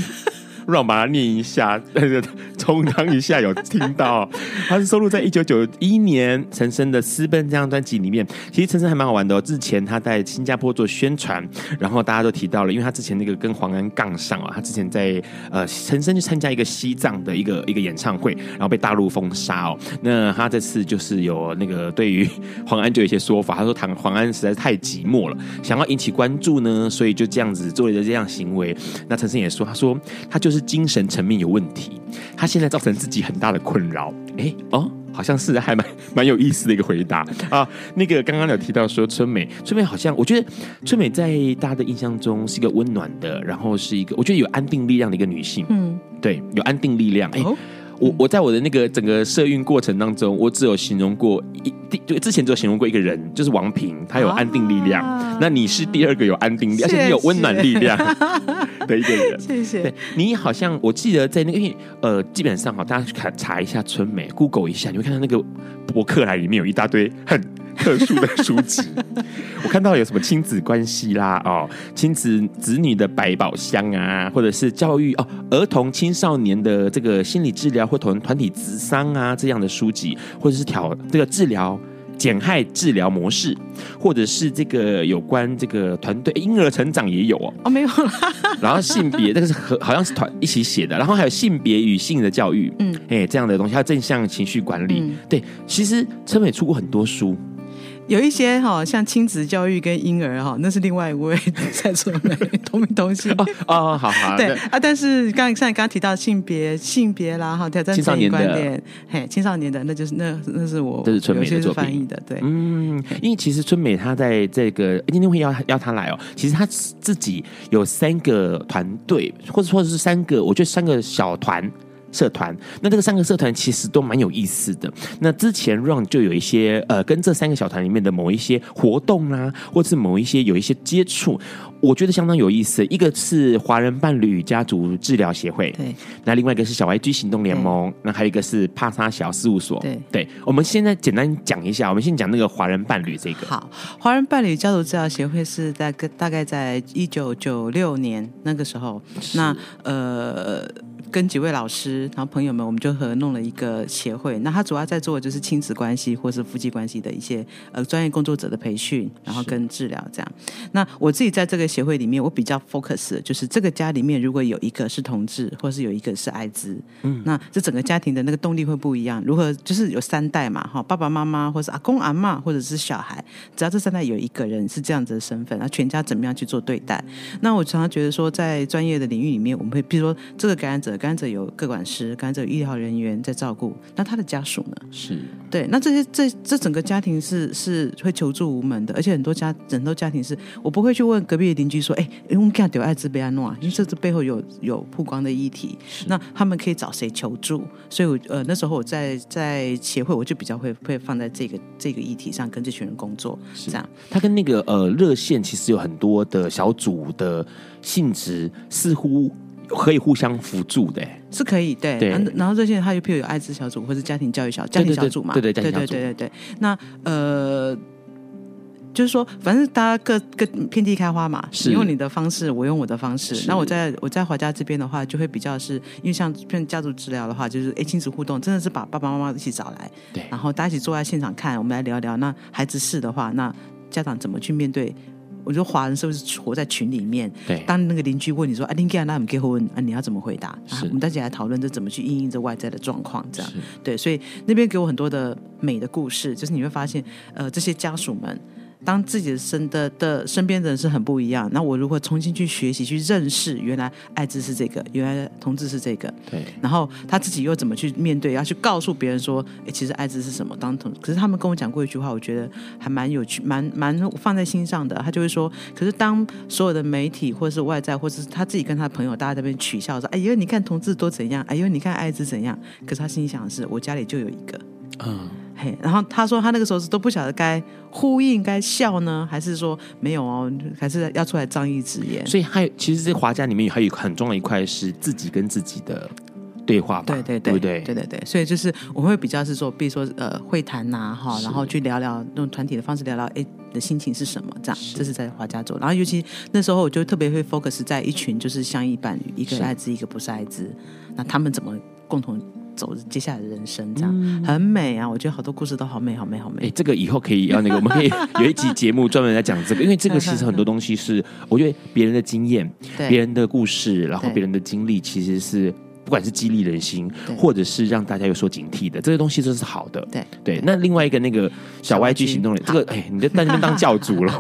Speaker 1: 让我把它念一下，但是充当一下有听到，它是收录在一九九一年陈升的《私奔》这张专辑里面。其实陈升还蛮好玩的哦，之前他在新加坡做宣传，然后大家都提到了，因为他之前那个跟黄安杠上啊，他之前在呃陈升去参加一个西藏的一个一个演唱会，然后被大陆封杀哦。那他这次就是有那个对于黄安就有一些说法，他说唐黄安实在是太寂寞了，想要引起关注呢，所以就这样子做了这样行为。那陈升也说，他说他就。精神层面有问题，他现在造成自己很大的困扰。哎、欸、哦，好像是还蛮蛮有意思的一个回答啊。那个刚刚有提到说春美，春美好像我觉得春美在大家的印象中是一个温暖的，然后是一个我觉得有安定力量的一个女性。嗯，对，有安定力量。哎、欸。哦我我在我的那个整个社运过程当中，我只有形容过一就之前只有形容过一个人，就是王平，他有安定力量。啊、那你是第二个有安定力，谢谢，而且你有温暖力量的一个人。谢谢。对，你好像我记得在那个，因为呃，基本上哈，大家去看查一下春美，Google 一下，你会看到那个博客栏里面有一大堆很。特殊的书籍，我看到有什么亲子关系啦，哦，亲子子女的百宝箱啊，或者是教育哦，儿童青少年的这个心理治疗或团团体咨商啊这样的书籍，或者是调这个治疗减害治疗模式，或者是这个有关这个团队婴儿成长也有哦，
Speaker 3: 哦没有啦，
Speaker 1: 然后性别这个是和好像是团一起写的，然后还有性别与性的教育，嗯，哎这样的东西，还有正向情绪管理，嗯、对，其实陈美出过很多书。
Speaker 3: 有一些哈，像亲子教育跟婴儿哈，那是另外一位在说的同名同姓。
Speaker 1: 哦哦，好好
Speaker 3: 对啊，但是刚像你刚刚提到性别性别啦哈，挑战青少年观点，嘿，青少年的那就是那那是我
Speaker 1: 这是春美的作品。
Speaker 3: 翻译的，对，
Speaker 1: 嗯，因为其实春美她在这个今天会邀邀她来哦，其实她自己有三个团队，或者说是三个，我觉得三个小团。社团，那这个三个社团其实都蛮有意思的。那之前 Run 就有一些呃，跟这三个小团里面的某一些活动啊，或是某一些有一些接触，我觉得相当有意思。一个是华人伴侣家族治疗协会，对。那另外一个是小 YG 行动联盟，那还有一个是帕萨小事务所，对。对，我们现在简单讲一下，我们先讲那个华人伴侣这个。
Speaker 3: 好，华人伴侣家族治疗协会是在大概在一九九六年那个时候，那呃。跟几位老师，然后朋友们，我们就合弄了一个协会。那他主要在做的就是亲子关系或是夫妻关系的一些呃专业工作者的培训，然后跟治疗这样。那我自己在这个协会里面，我比较 focus 的就是这个家里面如果有一个是同志，或是有一个是艾滋，嗯，那这整个家庭的那个动力会不一样。如何就是有三代嘛，哈，爸爸妈妈或是阿公阿妈或者是小孩，只要这三代有一个人是这样子的身份，那全家怎么样去做对待？那我常常觉得说，在专业的领域里面，我们会比如说这个感染者。感染者有各管师，感染者有医疗人员在照顾，那他的家属呢？
Speaker 1: 是
Speaker 3: 对，那这些这这整个家庭是是会求助无门的，而且很多家很多家庭是我不会去问隔壁的邻居说：“哎，我为看到有艾滋被安诺啊，因为这次背后有有曝光的议题，那他们可以找谁求助？所以，我呃那时候我在在协会，我就比较会会放在这个这个议题上跟这群人工作。这样，
Speaker 1: 他跟那个呃热线其实有很多的小组的性质，似乎可以互相辅助的，
Speaker 3: 是可以对。然后热线他就譬如有艾滋小组或者家庭教育小家庭小组嘛，
Speaker 1: 对对对
Speaker 3: 对对对对。那呃。”就是说，反正大家各各遍地开花嘛，你用你的方式，我用我的方式。那我在我在华家这边的话，就会比较是因为像像家族治疗的话，就是哎亲子互动，真的是把爸爸妈妈一起找来，对，然后大家一起坐在现场看，我们来聊聊。那孩子是的话，那家长怎么去面对？我觉得华人是不是活在群里面？对，当那个邻居问你说：“啊，你给那我们结婚啊？”你要怎么回答？是，我们大家来讨论这怎么去应应这外在的状况，这样对。所以那边给我很多的美的故事，就是你会发现，呃，这些家属们当自己的身的的身边的人是很不一样，那我如何重新去学习、去认识，原来艾滋是这个，原来同志是这个，
Speaker 1: 对。
Speaker 3: 然后他自己又怎么去面对，要去告诉别人说，哎，其实艾滋是什么？当同，可是他们跟我讲过一句话，我觉得还蛮有趣，蛮蛮放在心上的。他就会说，可是当所有的媒体或者是外在，或者是他自己跟他的朋友，大家在那边取笑说，哎呦，你看同志多怎样，哎呦，你看艾滋怎样。可是他心里想的是，我家里就有一个，
Speaker 1: 嗯。
Speaker 3: 然后他说，他那个时候是都不晓得该呼应、该笑呢，还是说没有哦，还是要出来仗义直言。
Speaker 1: 所以还有，其实这华家里面还有很重要的一块是自己跟自己的对话吧，
Speaker 3: 对对对，
Speaker 1: 对不对？
Speaker 3: 对对对。所以就是我们会比较是说，比如说呃会谈呐、啊、哈，然后去聊聊用团体的方式聊聊，哎，的心情是什么？这样，是这是在华家做。然后尤其那时候我就特别会 focus 在一群就是相依伴侣，一个艾滋，一个不是艾滋，那他们怎么共同？走接下来的人生，这样、嗯、很美啊！我觉得好多故事都好美，好美，好美。
Speaker 1: 哎，这个以后可以要那个，我们可以 有一集节目专门来讲这个，因为这个其实很多东西是我觉得别人的经验、别人的故事，然后别人的经历，其实是。不管是激励人心，或者是让大家有所警惕的，这些东西都是好的。
Speaker 3: 对
Speaker 1: 对。那另外一个那个小 YG 行动力，这个哎，你就在那边当教主了。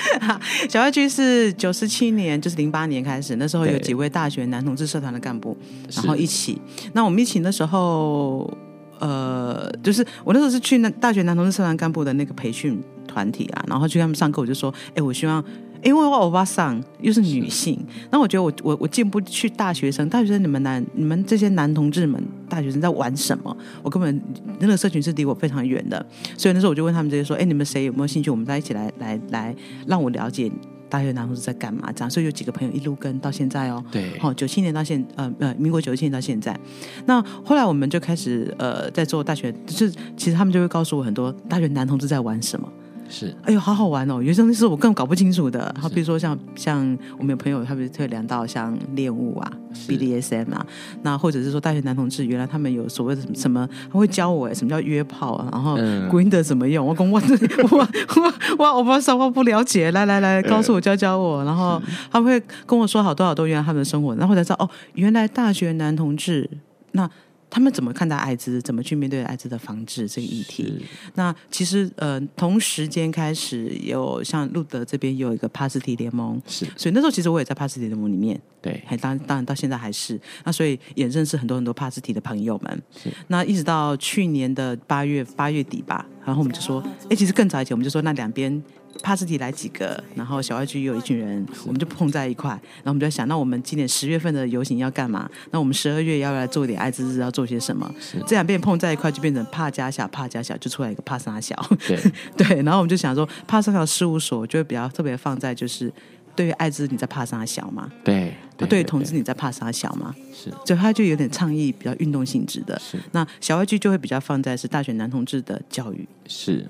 Speaker 3: 小 YG 是九十七年，就是零八年开始，那时候有几位大学男同志社团的干部，然后一起。那我们一起那时候，呃，就是我那时候是去那大学男同志社团干部的那个培训团体啊，然后去他们上课，我就说，哎，我希望。因为我欧巴桑又是女性，那我觉得我我我进不去大学生，大学生你们男你们这些男同志们，大学生在玩什么？我根本那个社群是离我非常远的，所以那时候我就问他们这些说，哎，你们谁有没有兴趣？我们在一起来来来，让我了解大学男同志在干嘛？这样，所以有几个朋友一路跟到现在哦，
Speaker 1: 对，
Speaker 3: 好，九七年到现呃呃，民国九七年到现在，那后来我们就开始呃在做大学，就是其实他们就会告诉我很多大学男同志在玩什么。
Speaker 1: 是，
Speaker 3: 哎呦，好好玩哦！有些东西是我更搞不清楚的。好，比如说像像我们有朋友，他们会聊到像恋物啊、BDSM 啊，那或者是说大学男同志，原来他们有所谓的什么什么，他会教我哎，什么叫约炮啊？然后 Grindr 怎么用？我跟我 我我我我不知道，我不了解。来来来，告诉我教教我。然后他们会跟我说好多好多原来他们的生活，然后才知道哦，原来大学男同志那。他们怎么看待艾滋？怎么去面对艾滋的防治这个议题？那其实呃，同时间开始有像路德这边有一个帕斯提联盟，
Speaker 1: 是，
Speaker 3: 所以那时候其实我也在帕斯提联盟里面，
Speaker 1: 对，
Speaker 3: 还当当然到现在还是，那所以也认识很多很多帕斯提的朋友们。是，那一直到去年的八月八月底吧，然后我们就说，哎，其实更早以前我们就说，那两边。帕斯提来几个，然后小 YG 有一群人，我们就碰在一块，然后我们就在想，那我们今年十月份的游行要干嘛？那我们十二月要来做一点艾滋日，要做些什么？这两边碰在一块，就变成帕加小，帕加小就出来一个帕沙小。
Speaker 1: 对
Speaker 3: 对，然后我们就想说，帕沙小事务所就会比较特别放在就是，对于艾滋你在帕沙小吗？
Speaker 1: 对，
Speaker 3: 对，对于同志你在帕沙小吗？
Speaker 1: 是，
Speaker 3: 所以他就有点倡议比较运动性质的。
Speaker 1: 是，
Speaker 3: 那小外剧就会比较放在是大学男同志的教育。
Speaker 1: 是。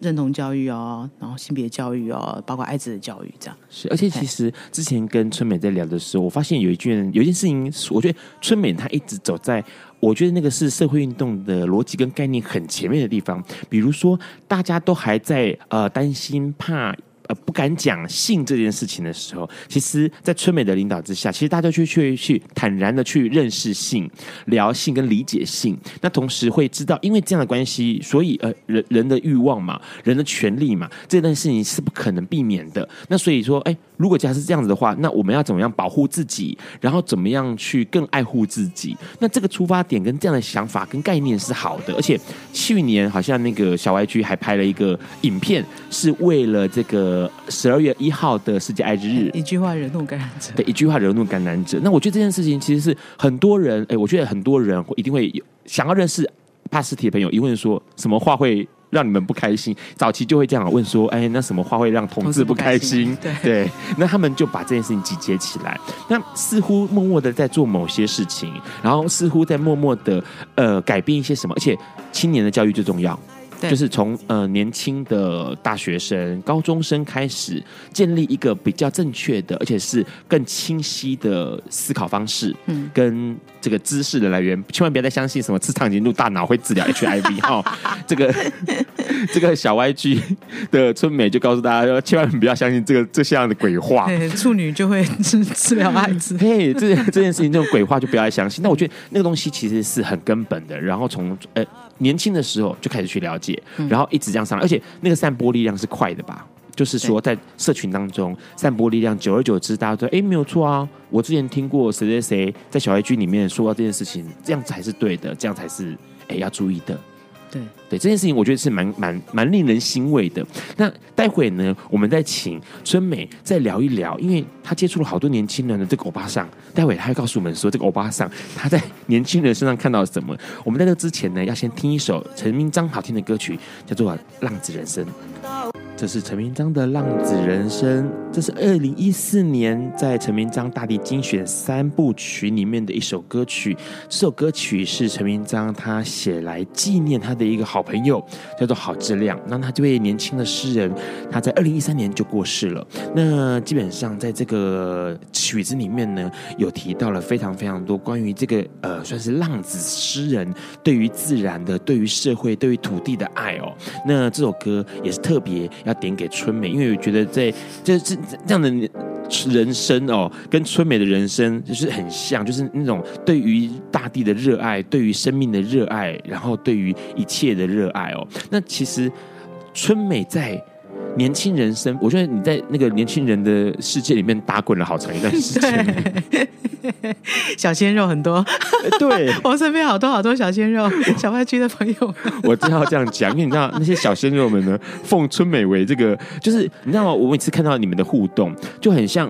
Speaker 3: 认同教育哦，然后性别教育哦，包括艾滋的教育，这样
Speaker 1: 是。而且其实之前跟春美在聊的时候，我发现有一件有一件事情，我觉得春美她一直走在，我觉得那个是社会运动的逻辑跟概念很前面的地方。比如说，大家都还在呃担心怕。呃，不敢讲性这件事情的时候，其实，在春美的领导之下，其实大家就去去坦然的去认识性、聊性跟理解性。那同时会知道，因为这样的关系，所以呃，人人的欲望嘛，人的权利嘛，这件事情是不可能避免的。那所以说，哎，如果假设这样子的话，那我们要怎么样保护自己，然后怎么样去更爱护自己？那这个出发点跟这样的想法跟概念是好的。而且去年好像那个小 YG 还拍了一个影片，是为了这个。呃，十二月一号的世界艾滋日，
Speaker 3: 一句话惹怒感染者。
Speaker 1: 对，一句话惹怒感染者。那我觉得这件事情其实是很多人，哎，我觉得很多人一定会有想要认识帕斯提的朋友，一问说什么话会让你们不开心？早期就会这样问说，哎，那什么话会让同志不开心？
Speaker 3: 对，
Speaker 1: 对，那他们就把这件事情集结起来，那似乎默默的在做某些事情，然后似乎在默默的呃改变一些什么，而且青年的教育最重要。就是从呃年轻的大学生、高中生开始，建立一个比较正确的，而且是更清晰的思考方式，嗯，跟这个知识的来源，千万不要再相信什么吃长颈鹿大脑会治疗 HIV 哈、哦，这个 这个小 YG 的春美就告诉大家说，千万不要相信这个这样的鬼话，
Speaker 3: 对处女就会治治疗艾滋，
Speaker 1: 嘿，这这件事情这种鬼话就不要再相信。那我觉得那个东西其实是很根本的，然后从呃。年轻的时候就开始去了解，然后一直这样上来，而且那个散播力量是快的吧？就是说在社群当中散播力量，久而久之，大家都哎没有错啊，我之前听过谁谁谁在小 A 君里面说到这件事情，这样才是对的，这样才是哎要注意的。
Speaker 3: 对
Speaker 1: 对，这件事情我觉得是蛮蛮蛮令人欣慰的。那待会呢，我们再请春美再聊一聊，因为她接触了好多年轻人的这个欧巴桑，待会她会告诉我们说，这个欧巴桑他在年轻人身上看到了什么。我们在这之前呢，要先听一首陈明章好听的歌曲，叫做《浪子人生》。这是陈明章的《浪子人生》，这是二零一四年在陈明章大地精选三部曲里面的一首歌曲。这首歌曲是陈明章他写来纪念他的一个好朋友，叫做郝志亮。那他这位年轻的诗人，他在二零一三年就过世了。那基本上在这个曲子里面呢，有提到了非常非常多关于这个呃，算是浪子诗人对于自然的、对于社会、对于土地的爱哦。那这首歌也是特别。要点给春美，因为我觉得在这这这样的人生哦，跟春美的人生就是很像，就是那种对于大地的热爱，对于生命的热爱，然后对于一切的热爱哦。那其实春美在。年轻人生，我觉得你在那个年轻人的世界里面打滚了好长一段时间。
Speaker 3: 小鲜肉很多，
Speaker 1: 对，
Speaker 3: 我身边好多好多小鲜肉，小外区的朋友。
Speaker 1: 我正要这样讲，因为你知道那些小鲜肉们呢，奉春美为这个，就是你知道吗？我每次看到你们的互动，就很像。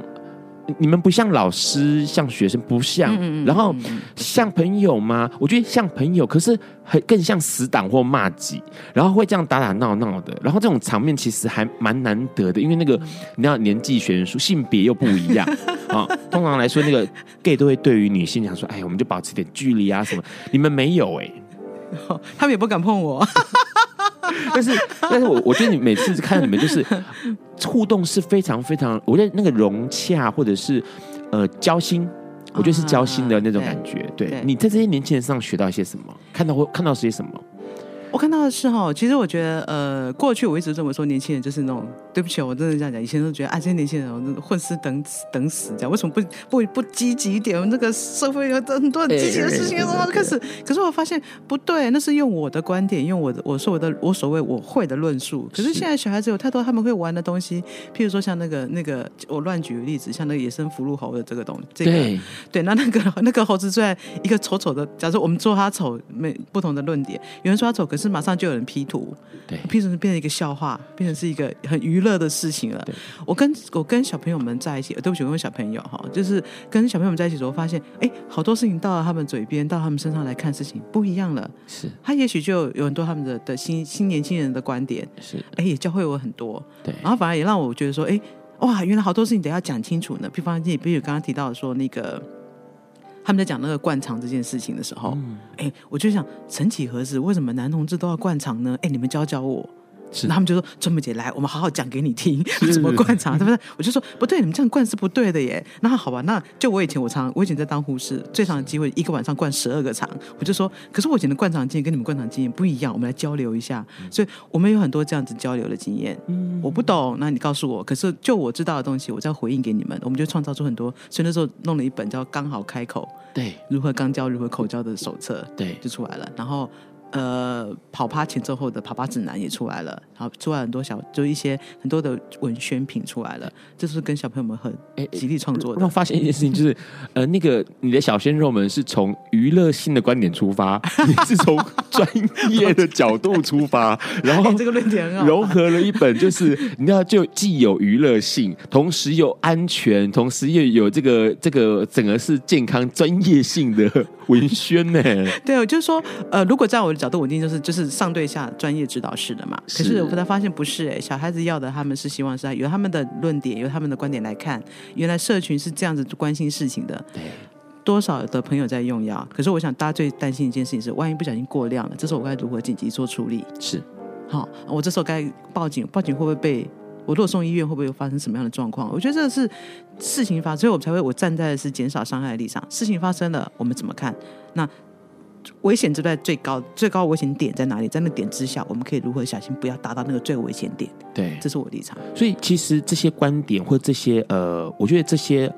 Speaker 1: 你们不像老师，像学生不像，然后像朋友吗？我觉得像朋友，可是很更像死党或骂己，然后会这样打打闹闹的，然后这种场面其实还蛮难得的，因为那个你知道年纪悬殊，性别又不一样啊。通常来说，那个 gay 都会对于女性讲说：“哎，我们就保持点距离啊什么。”你们没有哎、欸，
Speaker 3: 他们也不敢碰我。
Speaker 1: 但是，但是我我觉得你每次看到你们就是互动是非常非常，我觉得那个融洽或者是呃交心，我觉得是交心的那种感觉。对，对你在这些年轻人身上学到一些什么？看到会看到些什么？
Speaker 3: 我看到的是哈，其实我觉得，呃，过去我一直这么说，年轻人就是那种，对不起，我真的这样讲，以前都觉得啊，这些年轻人混吃等死等死这样，为什么不不不积极一点？这个社会有很多很积极的事情，然后开始。可是我发现不对，那是用我的观点，用我的我说我的我所谓我会的论述。可是现在小孩子有太多他们会玩的东西，譬如说像那个那个，我乱举个例子，像那个野生福禄猴的这个东西，这个对对，那那个那个猴子在一个丑丑的，假设我们说他丑，没不同的论点，有人说他丑，可是马上就有人 P 图，对，P 成变成一个笑话，变成是一个很娱乐的事情了。我跟我跟小朋友们在一起，对不起，我跟小朋友哈，就是跟小朋友们在一起的时候，发现哎，好多事情到了他们嘴边，到他们身上来看事情不一样了。是，他也许就有很多他们的的新新年轻人的观点，是，哎，也教会我很多。对，然后反而也让我觉得说，哎，哇，原来好多事情得要讲清楚呢。比方你比如刚刚提到说那个。他们在讲那个灌肠这件事情的时候，哎、嗯，我就想，曾几何时，为什么男同志都要灌肠呢？哎，你们教教我。是，他们就说：“春梅姐来，我们好好讲给你听，怎么灌肠，对不对？”我就说：“不对，你们这样灌是不对的耶。”那好吧，那就我以前我常我以前在当护士，最长的机会一个晚上灌十二个肠。我就说：“可是我以前的灌肠经验跟你们灌肠经验不一样，我们来交流一下。嗯”所以我们有很多这样子交流的经验。嗯，我不懂，那你告诉我。可是就我知道的东西，我再回应给你们。我们就创造出很多。所以那时候弄了一本叫《刚好开口》，对，如何肛交、如何口交的手册，对，就出来了。然后。呃，跑趴前奏后的跑趴指南也出来了，然后出来很多小，就一些很多的文宣品出来了，这是跟小朋友们很极力创作的。让我发现一件事情，就是呃，那个你的小鲜肉们是从娱乐性的观点出发，你是从专业的角度出发，然后这个论点融合了一本，就是你知道，就既有娱乐性，同时又安全，同时又有这个这个整个是健康专业性的文宣呢。对，我就是说，呃，如果在我。角度稳定就是就是上对下专业指导式的嘛，可是我后来发现不是哎、欸，小孩子要的他们是希望是由他们的论点，由他们的观点来看，原来社群是这样子关心事情的。对，多少的朋友在用药，可是我想大家最担心一件事情是，万一不小心过量了，这时候我该如何紧急做处理？是，好，我这时候该报警，报警会不会被我如果送医院会不会有发生什么样的状况？我觉得这是事情发生，所以我才会我站在的是减少伤害的立场。事情发生了，我们怎么看？那。危险之在最高最高危险点在哪里？在那点之下，我们可以如何小心不要达到那个最危险点？对，这是我立场。所以其实这些观点或这些呃，我觉得这些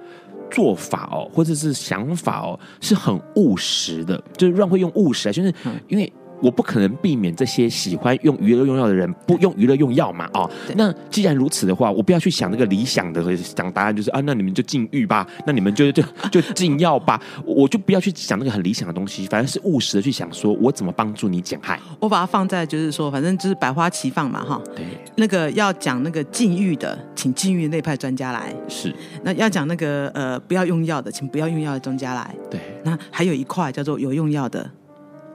Speaker 3: 做法哦，或者是想法哦，是很务实的。就是让会用务实啊，就是因为
Speaker 1: 我不可能避免这些喜欢用娱乐用药的人不用娱乐用药嘛，哦，那既然如此的话，我不要去想那个理想的讲答案，就是啊，那你们就禁欲吧，那你们就就就禁药吧，我就不要去想那个很理想的东西，反正是务实的去想，说我怎么帮助你减害。
Speaker 3: 我把它放在就是说，反正就是百花齐放嘛，哈，
Speaker 1: 对，
Speaker 3: 那个要讲那个禁欲的，请禁欲那派专家来，
Speaker 1: 是，
Speaker 3: 那要讲那个呃不要用药的，请不要用药的专家来，
Speaker 1: 对，
Speaker 3: 那还有一块叫做有用药的。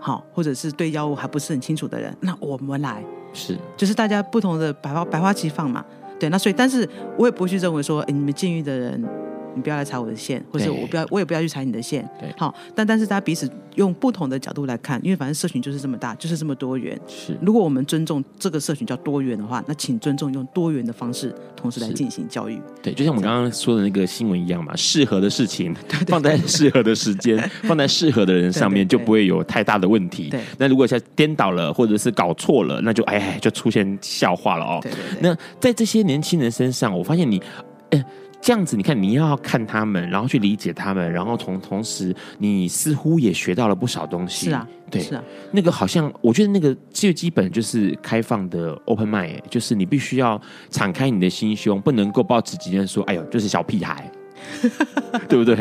Speaker 3: 好，或者是对药物还不是很清楚的人，那我们来
Speaker 1: 是，
Speaker 3: 就是大家不同的百花百花齐放嘛，对，那所以，但是我也不会去认为说，哎，你们禁欲的人。你不要来踩我的线，或者我不要，我也不要去踩你的线。
Speaker 1: 对，
Speaker 3: 好，但但是大家彼此用不同的角度来看，因为反正社群就是这么大，就是这么多元。
Speaker 1: 是，
Speaker 3: 如果我们尊重这个社群叫多元的话，那请尊重用多元的方式，同时来进行教育。
Speaker 1: 对，就像我们刚刚说的那个新闻一样嘛，适合的事情 放在适合的时间，放在适合的人上面，就不会有太大的问题。
Speaker 3: 对，
Speaker 1: 那如果像颠倒了，或者是搞错了，那就哎，就出现笑话了哦。
Speaker 3: 对对对。
Speaker 1: 那在这些年轻人身上，我发现你，哎。这样子，你看，你要看他们，然后去理解他们，然后同同时，你似乎也学到了不少东西。
Speaker 3: 是啊，
Speaker 1: 对，
Speaker 3: 是啊。
Speaker 1: 那个好像，我觉得那个最基本就是开放的 open mind，就是你必须要敞开你的心胸，不能够抱持己见说，哎呦，就是小屁孩，对不对？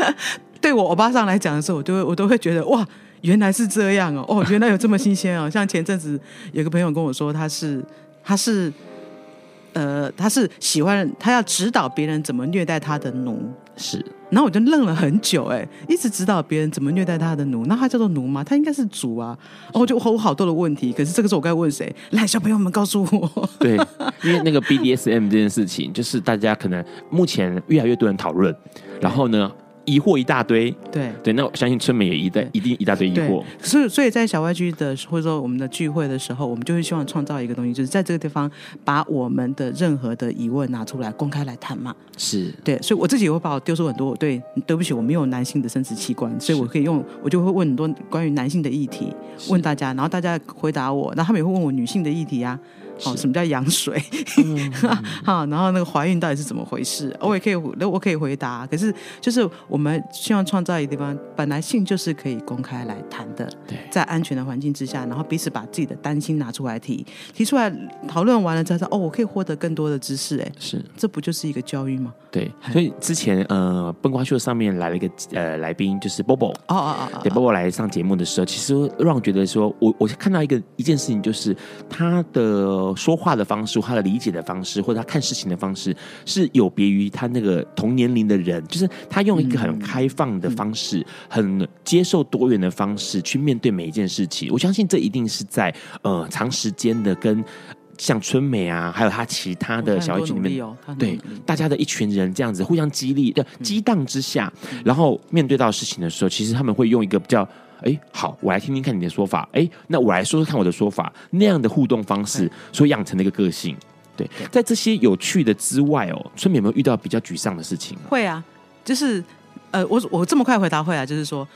Speaker 3: 对我欧巴上来讲的时候，我都会我都会觉得哇，原来是这样哦，哦，原来有这么新鲜哦。像前阵子有个朋友跟我说，他是他是。呃，他是喜欢他要指导别人怎么虐待他的奴，
Speaker 1: 是。
Speaker 3: 然后我就愣了很久，哎，一直指导别人怎么虐待他的奴，那他叫做奴吗？他应该是主啊。然后我就我好多的问题，可是这个时候我该问谁？来，小朋友们告诉我。
Speaker 1: 对，因为那个 BDSM 这件事情，就是大家可能目前越来越多人讨论，然后呢。疑惑一大堆，
Speaker 3: 对
Speaker 1: 对，那我相信春美也一大一定一大堆疑惑。
Speaker 3: 所以，所以在小外居的或者说我们的聚会的时候，我们就会希望创造一个东西，就是在这个地方把我们的任何的疑问拿出来公开来谈嘛。
Speaker 1: 是
Speaker 3: 对，所以我自己也会把我丢出很多。对，对不起，我没有男性的生殖器官，所以我可以用，我就会问很多关于男性的议题，问大家，然后大家回答我，然后他们也会问我女性的议题啊。哦，什么叫羊水？嗯、好，然后那个怀孕到底是怎么回事？我也可以，我可以回答。可是，就是我们希望创造一个地方，本来性就是可以公开来谈的。
Speaker 1: 对，
Speaker 3: 在安全的环境之下，然后彼此把自己的担心拿出来提，提出来讨论完了之后，哦，我可以获得更多的知识。哎，
Speaker 1: 是，
Speaker 3: 这不就是一个教育吗？
Speaker 1: 对，所以之前呃，笨瓜秀上面来了一个呃来宾，就是 Bobo。
Speaker 3: 哦哦哦哦，
Speaker 1: 对，Bobo 来上节目的时候，其实让我觉得说，我我看到一个一件事情，就是他的。说话的方式，他的理解的方式，或者他看事情的方式，是有别于他那个同年龄的人。就是他用一个很开放的方式，很接受多元的方式去面对每一件事情。我相信这一定是在呃长时间的跟像春美啊，还有他其他的小一群里面，对大家的一群人这样子互相激励的激荡之下，然后面对到事情的时候，其实他们会用一个比较。哎，好，我来听听看你的说法。哎，那我来说说看我的说法。那样的互动方式，所养成的一个个性。对，在这些有趣的之外哦，春美有没有遇到比较沮丧的事情？
Speaker 3: 会啊，就是呃，我我这么快回答会啊，就是说，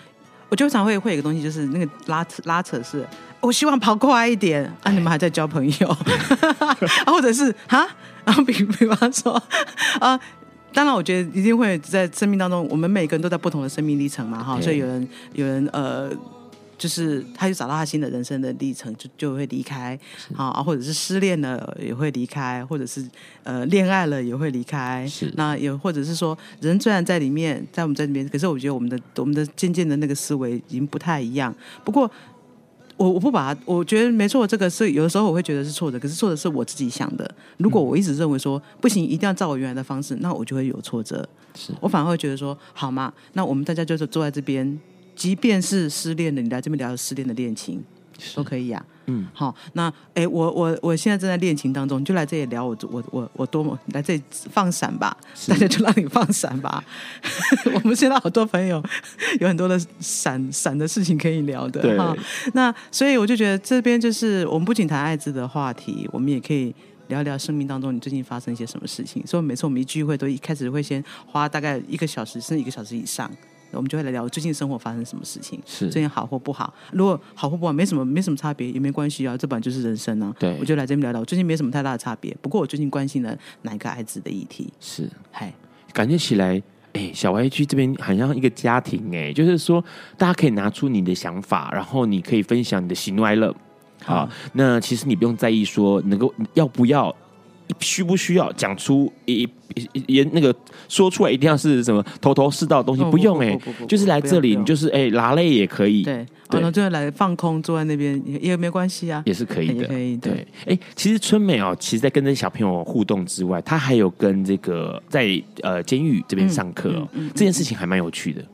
Speaker 3: 我经常会会有一个东西，就是那个拉扯拉扯是，我希望跑快一点啊，你们还在交朋友，啊、或者是 啊，然后比比方说啊。当然，我觉得一定会在生命当中，我们每个人都在不同的生命历程嘛，哈，所以有人有人呃，就是他就找到他新的人生的历程，就就会离开，好啊，或者是失恋了也会离开，或者是呃恋爱了也会离开，
Speaker 1: 是
Speaker 3: 那也或者是说，人虽然在里面，在我们在里面，可是我觉得我们的我们的渐渐的那个思维已经不太一样，不过。我我不把它，我觉得没错，这个是有的时候我会觉得是错的，可是错的是我自己想的。如果我一直认为说不行，一定要照我原来的方式，那我就会有挫折。
Speaker 1: 是
Speaker 3: 我反而会觉得说，好嘛，那我们大家就是坐在这边，即便是失恋的，你来这边聊失恋的恋情。都可以呀、啊，
Speaker 1: 嗯，
Speaker 3: 好，那哎，我我我现在正在恋情当中，你就来这里聊我我我我多么来这里放闪吧，大家就让你放闪吧。我们现在好多朋友有很多的闪闪的事情可以聊的哈。那所以我就觉得这边就是我们不仅谈爱滋的话题，我们也可以聊聊生命当中你最近发生一些什么事情。所以每次我们一聚会都一开始会先花大概一个小时甚至一个小时以上。我们就会来聊最近生活发生什么事情，
Speaker 1: 是
Speaker 3: 最近好或不好。如果好或不好，没什么没什么差别也没关系啊，这本来就是人生啊。
Speaker 1: 对，
Speaker 3: 我就来这边聊聊，我最近没什么太大的差别。不过我最近关心了哪一个孩子的议题？
Speaker 1: 是，
Speaker 3: 嗨，
Speaker 1: 感觉起来哎，小 Y G 这边好像一个家庭哎，就是说大家可以拿出你的想法，然后你可以分享你的喜怒哀乐。好，那其实你不用在意说能够要不要，需不需要讲出一也那个说出来一定要是什么头头是道的东西，不用哎，就是来这里你就是哎拉累也可以，
Speaker 3: 对，然后就来放空坐在那边也也没关系啊，
Speaker 1: 也是可以的，
Speaker 3: 可以对。
Speaker 1: 哎，其实春美哦，其实在跟这些小朋友互动之外，她还有跟这个在呃监狱这边上课哦，这件事情还蛮有趣的。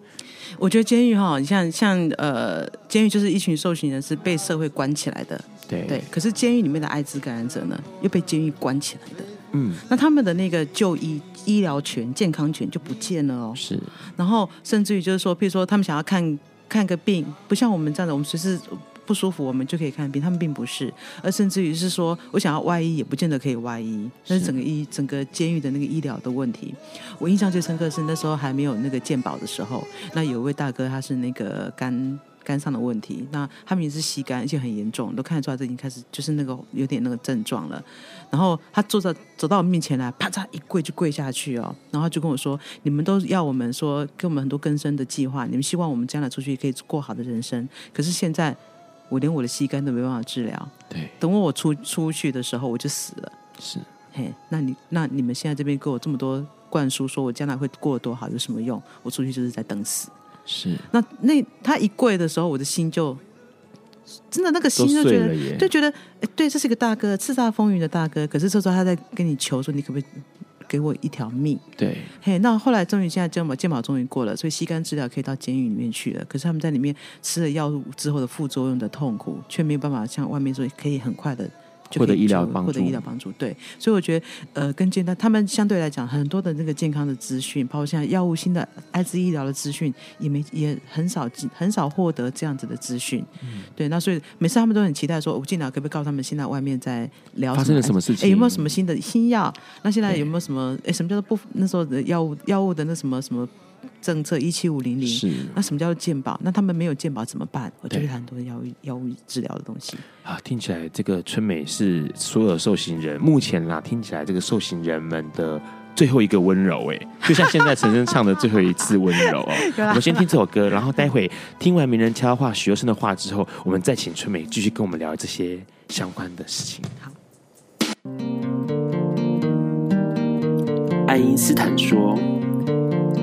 Speaker 3: 我觉得监狱哈，你像像呃，监狱就是一群受刑人是被社会关起来的，
Speaker 1: 对
Speaker 3: 对。可是监狱里面的艾滋感染者呢，又被监狱关起来的，
Speaker 1: 嗯。
Speaker 3: 那他们的那个就医医疗权、健康权就不见了哦。
Speaker 1: 是。
Speaker 3: 然后甚至于就是说，譬如说他们想要看看个病，不像我们这样的，我们随时。不舒服，我们就可以看病。他们并不是，而甚至于是说，我想要外医，也不见得可以外医。那是整个医整个监狱的那个医疗的问题。我印象最深刻是那时候还没有那个健保的时候，那有一位大哥，他是那个肝肝上的问题，那他们也是吸肝，而且很严重，都看得出来，这已经开始就是那个有点那个症状了。然后他坐在走到我面前来，啪嚓一跪就跪下去哦，然后就跟我说：“你们都要我们说给我们很多更生的计划，你们希望我们将来出去可以过好的人生，可是现在。”我连我的膝盖都没办法治疗，
Speaker 1: 对，
Speaker 3: 等我我出出去的时候我就死了，
Speaker 1: 是，
Speaker 3: 嘿，那你那你们现在这边给我这么多灌输，说我将来会过得多好，有什么用？我出去就是在等死，
Speaker 1: 是。
Speaker 3: 那那他一跪的时候，我的心就真的那个心就觉得就觉得，哎，对，这是一个大哥，叱咤风云的大哥，可是这时候他在跟你求说，你可不可以？给我一条命，
Speaker 1: 对，
Speaker 3: 嘿，那后来终于现在健保健保终于过了，所以吸干治疗可以到监狱里面去了。可是他们在里面吃了药物之后的副作用的痛苦，却没有办法像外面说可以很快的。
Speaker 1: 获得医疗帮助，
Speaker 3: 获得医疗帮助，对，所以我觉得，呃，跟健康，他们相对来讲，很多的那个健康的资讯，包括像药物新的艾滋医疗的资讯，也没也很少很少获得这样子的资讯，
Speaker 1: 嗯，
Speaker 3: 对，那所以每次他们都很期待说，我进来可不可以告诉他们，现在外面在聊
Speaker 1: 发生了什么事情？
Speaker 3: 哎，有没有什么新的新药？那现在有没有什么？哎，什么叫做不？那时候的药物药物的那什么什么？政策一七五零零是，那什么叫做健保？那他们没有健保怎么办？我就是很多药物药物治疗的东西
Speaker 1: 啊，听起来这个春美是所有受刑人目前啦，听起来这个受刑人们的最后一个温柔哎，就像现在陈升唱的最后一次温柔哦。我们先听这首歌，然后待会听完名人悄悄话许又生的话之后，我们再请春美继续跟我们聊这些相关的事情。
Speaker 3: 好，
Speaker 2: 爱因斯坦说。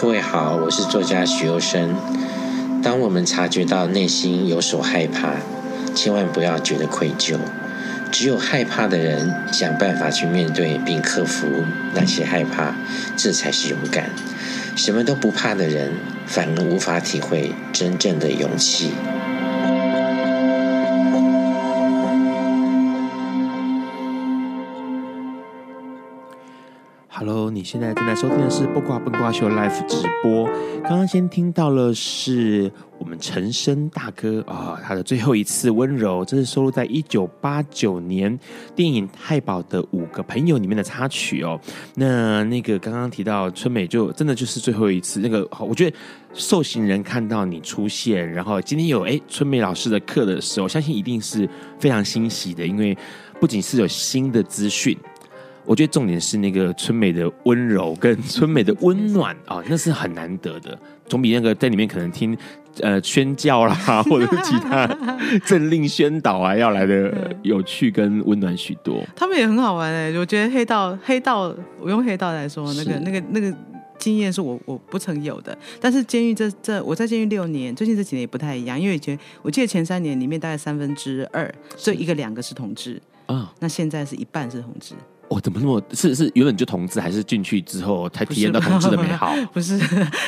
Speaker 4: 各位好，我是作家许攸生。当我们察觉到内心有所害怕，千万不要觉得愧疚。只有害怕的人想办法去面对并克服那些害怕，这才是勇敢。什么都不怕的人，反而无法体会真正的勇气。
Speaker 1: Hello，你现在正在收听的是《八卦笨瓜秀》Live 直播。刚刚先听到了是我们陈升大哥啊、他的最后一次温柔，这是收录在一九八九年电影《太保的五个朋友》里面的插曲哦。那那个刚刚提到春美，就真的就是最后一次。那个，我觉得受刑人看到你出现，然后今天有哎春美老师的课的时候，我相信一定是非常欣喜的，因为不仅是有新的资讯。我觉得重点是那个春美的温柔跟春美的温暖啊、哦，那是很难得的，总比那个在里面可能听呃宣教啦，或者是其他政令宣导啊要来的有趣跟温暖许多。
Speaker 3: 他们也很好玩哎、欸，我觉得黑道黑道，我用黑道来说，那个那个那个经验是我我不曾有的。但是监狱这这我在监狱六年，最近这几年也不太一样，因为以前我记得前三年里面大概三分之二，所以一个两个是同志啊，那现在是一半是同志。
Speaker 1: 哦，怎么那么是是原本就同志，还是进去之后才体验到同志的美 好？
Speaker 3: 不是，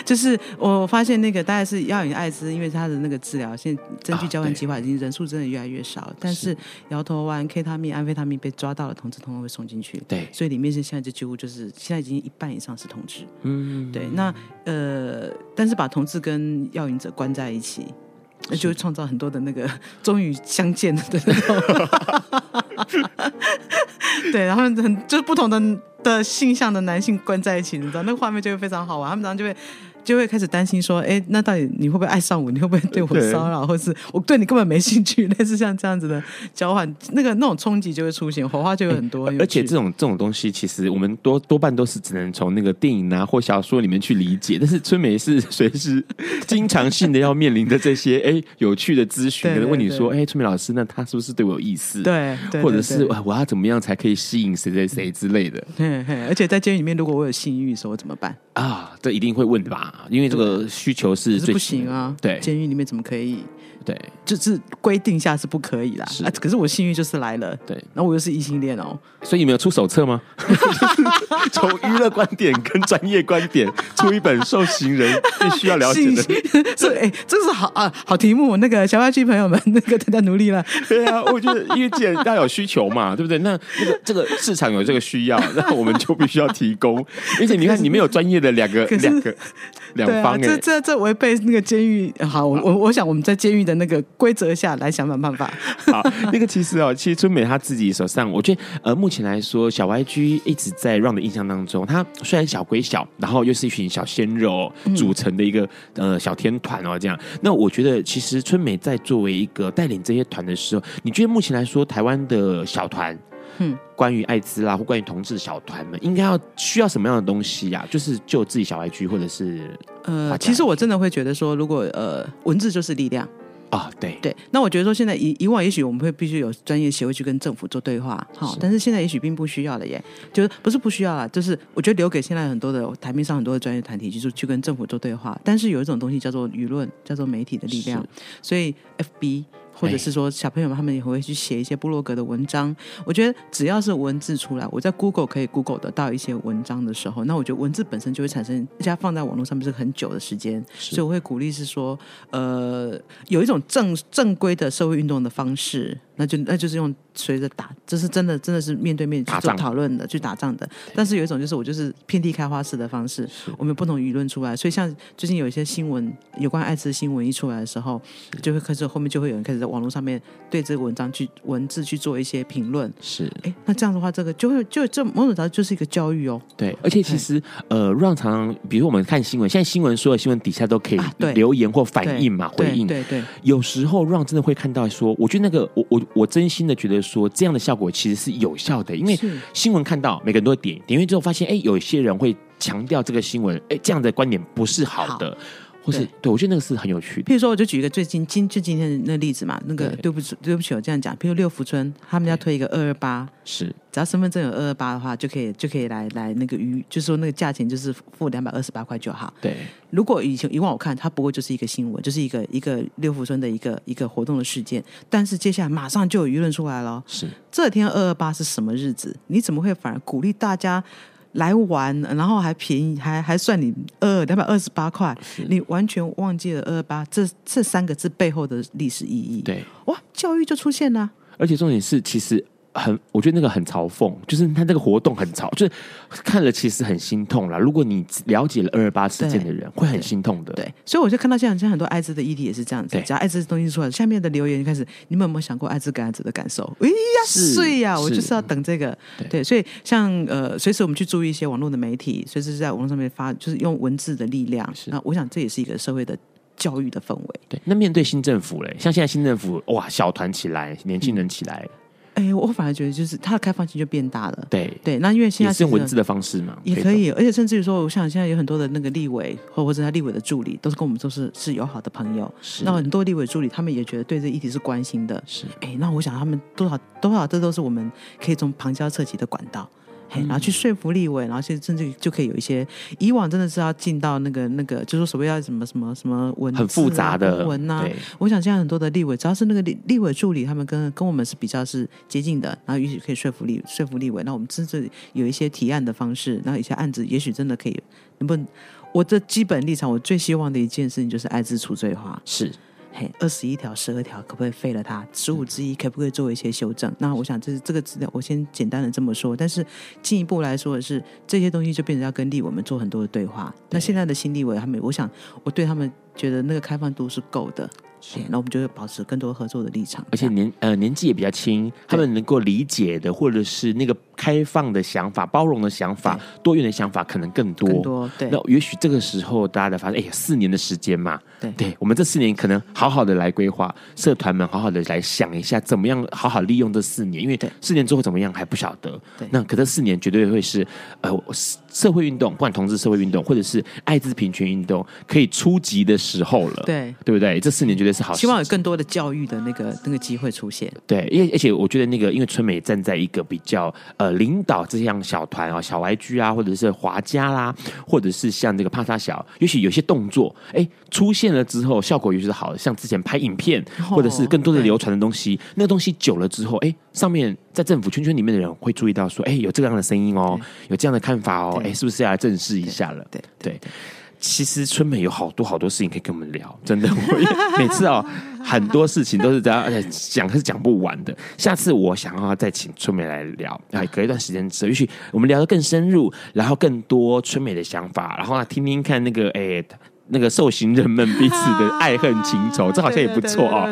Speaker 3: 就是我发现那个大概是药瘾艾滋，因为他的那个治疗，现在针据交换计划已经人数真的越来越少。啊、但是摇头丸、K 他命、安非他命被抓到了，同志通通会送进去。
Speaker 1: 对，
Speaker 3: 所以里面是现在就几乎就是现在已经一半以上是同志。嗯，对。那呃，但是把同志跟药瘾者关在一起。那就会创造很多的那个 终于相见的那种，对，然后很就是不同的的性向的男性关在一起，你知道那个画面就会非常好玩，他们常常就会。就会开始担心说，哎，那到底你会不会爱上我？你会不会对我骚扰，或是我对你根本没兴趣？类似像这样子的交换，那个那种冲击就会出现，火花就有很多。
Speaker 1: 而且这种这种东西，其实我们多多半都是只能从那个电影啊或小说里面去理解。但是春梅是随时经常性的要面临的这些哎有趣的咨询，可能问你说，哎，春梅老师，那他是不是对我有意思？
Speaker 3: 对，
Speaker 1: 或者是我要怎么样才可以吸引谁谁谁之类的？
Speaker 3: 对，而且在监狱里面，如果我有性欲的时候，我怎么办？
Speaker 1: 啊，这一定会问的吧？因为这个需求是最
Speaker 3: 不行啊。
Speaker 1: 对，
Speaker 3: 监狱里面怎么可以？
Speaker 1: 对，
Speaker 3: 就是规定下是不可以啦。是啊，可是我幸运就是来了。
Speaker 1: 对，
Speaker 3: 然后我又是异性恋哦，
Speaker 1: 所以你们有出手册吗？从娱乐观点跟专业观点出一本受刑人必须要了解的。
Speaker 3: 是哎，这是好啊，好题目。那个小花区朋友们，那个大家努力了。
Speaker 1: 对啊，我觉得因为既然大家有需求嘛，对不对？那那个这个市场有这个需要，那我们就必须要提供。而且你看，你们有专业的两个两个两方，
Speaker 3: 这这这违背那个监狱。好，我我我想我们在监狱的。那个规则下来想想办法。
Speaker 1: 好，那个其实哦，其实春美她自己手上，我觉得呃，目前来说，小 YG 一直在 Run 的印象当中，他虽然小归小，然后又是一群小鲜肉组成的一个、嗯、呃小天团哦，这样。那我觉得，其实春美在作为一个带领这些团的时候，你觉得目前来说，台湾的小团，嗯，关于艾滋啦，或关于同志小团们，应该要需要什么样的东西呀、啊？就是就自己小 YG，或者是
Speaker 3: 呃，其实我真的会觉得说，如果呃，文字就是力量。
Speaker 1: 啊、哦，对。
Speaker 3: 对，那我觉得说现在以以往也许我们会必须有专业协会去跟政府做对话，好，但是现在也许并不需要了耶，就是不是不需要了，就是我觉得留给现在很多的台面上很多的专业团体，就是去跟政府做对话，但是有一种东西叫做舆论，叫做媒体的力量，所以 FB。或者是说，小朋友们他们也会去写一些部落格的文章。我觉得只要是文字出来，我在 Google 可以 Google 得到一些文章的时候，那我觉得文字本身就会产生，大家放在网络上面是很久的时间。所以我会鼓励是说，呃，有一种正正规的社会运动的方式。那就那就是用随着打，这是真的，真的是面对面去做讨论的，去打仗的。但是有一种就是我就是遍地开花式的方式，我们有不同舆论出来。所以像最近有一些新闻，有关艾滋的新闻一出来的时候，就会开始后面就会有人开始在网络上面对这个文章去文字去做一些评论。
Speaker 1: 是，
Speaker 3: 哎，那这样的话，这个就会就这某种程度就是一个教育哦。
Speaker 1: 对，而且其实呃，让常常比如我们看新闻，现在新闻所有新闻底下都可以留言或反应嘛，回应。
Speaker 3: 对对。
Speaker 1: 有时候让真的会看到说，我觉得那个我我。我真心的觉得说，这样的效果其实是有效的，因为新闻看到每个人都会点点阅之后，发现哎，有一些人会强调这个新闻，哎，这样的观点不是好的。好或是对，对我觉得那个是很有趣的。
Speaker 3: 譬如说，我就举一个最近今就今天的那个例子嘛，那个对不起对不起，我这样讲。譬如六福村，他们要推一个二二八，
Speaker 1: 是
Speaker 3: 只要身份证有二二八的话，就可以就可以来来那个鱼，就是说那个价钱就是付两百二十八块就好。
Speaker 1: 对，
Speaker 3: 如果以前以往我看，它不过就是一个新闻，就是一个一个六福村的一个一个活动的事件。但是接下来马上就有舆论出来了，
Speaker 1: 是
Speaker 3: 这天二二八是什么日子？你怎么会反而鼓励大家？来玩，然后还便宜，还还算你二两百二十八块，你完全忘记了二二八这这三个字背后的历史意义。
Speaker 1: 对，
Speaker 3: 哇，教育就出现了。
Speaker 1: 而且重点是，其实。很，我觉得那个很嘲讽，就是他那个活动很嘲，就是看了其实很心痛啦。如果你了解了二二八事件的人，会很心痛的。
Speaker 3: 对，所以我就看到现在，现在很多艾滋的议题也是这样子。只要艾滋的东西出来，下面的留言就开始，你们有没有想过艾滋感染者的感受？哎呀，是呀，我就是要等这个。对，对，所以像呃，随时我们去注意一些网络的媒体，随时在网络上面发，就是用文字的力量。那我想这也是一个社会的教育的氛围。
Speaker 1: 对，那面对新政府嘞，像现在新政府哇，小团起来，年轻人起来。嗯
Speaker 3: 哎，我反而觉得就是它的开放性就变大了。
Speaker 1: 对
Speaker 3: 对，那因为现在
Speaker 1: 是用文字的方式嘛，
Speaker 3: 也可以，而且甚至于说，我想现在有很多的那个立委，或或者他立委的助理，都是跟我们都是是友好的朋友。是，那很多立委助理，他们也觉得对这议题是关心的。
Speaker 1: 是，
Speaker 3: 哎，那我想他们多少多少，这都是我们可以从旁敲侧击的管道。嘿，然后去说服立委，然后现在甚至就可以有一些以往真的是要进到那个那个，就说所谓要什么什么什么文、啊、
Speaker 1: 很复杂的
Speaker 3: 文呐、啊。我想现在很多的立委，只要是那个立立委助理，他们跟跟我们是比较是接近的，然后也许可以说服立说服立委，那我们甚至有一些提案的方式，然后一些案子也许真的可以能不能？我的基本立场，我最希望的一件事情就是爱之除罪化。
Speaker 1: 是，
Speaker 3: 嘿，二十一条、十二条可不可以废了它？十五之一可不可以做一些修正？那我想这是这个资料，我先简单的这么说。但是进一步来说的是，这些东西就变成要跟立委们做很多的对话。对，那现在的新立委，他们，我想我对他们觉得那个开放度是够的。是，那我们就会保持更多合作的立场。
Speaker 1: 而且年呃年纪也比较轻，他们能够理解的，或者是那个。开放的想法、包容的想法、多元的想法可能更多。
Speaker 3: 更多对。
Speaker 1: 那也许这个时候大家才发现，哎呀，四年的时间嘛，
Speaker 3: 对，
Speaker 1: 对我们这四年可能好好的来规划，社团们好好的来想一下，怎么样好好利用这四年，因为四年之后怎么样还不晓得。
Speaker 3: 对。
Speaker 1: 那可这四年绝对会是呃社会运动，不管同志社会运动，或者是艾滋平权运动，可以初级的时候了。
Speaker 3: 对，
Speaker 1: 对不对？这四年绝对是好。
Speaker 3: 希望有更多的教育的那个那个机会出现。
Speaker 1: 对，因为而且我觉得那个，因为春美站在一个比较呃领导这样。小团啊、小 YG 啊，或者是华家啦，或者是像这个帕萨小，也许有些动作，哎，出现了之后，效果也许是好的。像之前拍影片，或者是更多的流传的东西，那个东西久了之后，哎，上面在政府圈圈里面的人会注意到说，哎，有这样的声音哦，有这样的看法哦，哎，是不是要来正视一下了？
Speaker 3: 对
Speaker 1: 对。对其实春美有好多好多事情可以跟我们聊，真的，我每次 哦，很多事情都是这样，而且讲是讲不完的。下次我想要再请春美来聊，哎，隔一段时间之后，也许我们聊得更深入，然后更多春美的想法，然后呢听听看那个哎。那个受刑人们彼此的爱恨情仇，这好像也不错哦。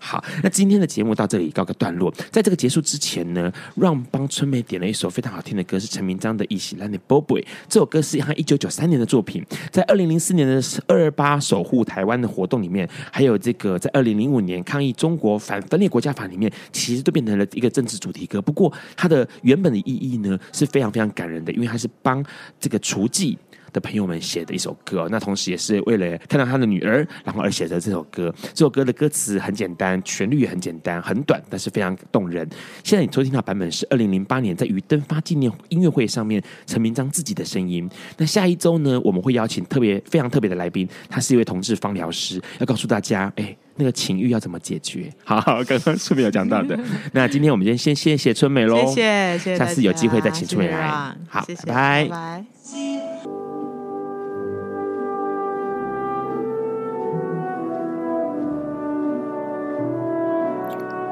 Speaker 1: 好，那今天的节目到这里告个段落。在这个结束之前呢，让帮春梅点了一首非常好听的歌，是陈明章的《一起来你宝贝》。这首歌是他一九九三年的作品，在二零零四年的二二八守护台湾的活动里面，还有这个在二零零五年抗议中国反分裂国家法里面，其实都变成了一个政治主题歌。不过，它的原本的意义呢是非常非常感人的，因为它是帮这个雏妓。的朋友们写的一首歌，那同时也是为了看到他的女儿，然后而写的这首歌。这首歌的歌词很简单，旋律也很简单，很短，但是非常动人。现在你收听到版本是二零零八年在于登发纪念音乐会上面陈明章自己的声音。那下一周呢，我们会邀请特别非常特别的来宾，他是一位同志芳疗师，要告诉大家，哎，那个情欲要怎么解决？好，好，刚刚春美有讲到的。那今天我们先先谢谢春美喽，
Speaker 3: 谢谢，谢谢，
Speaker 1: 下次有机会再请春美来。好，谢谢，拜拜。拜拜。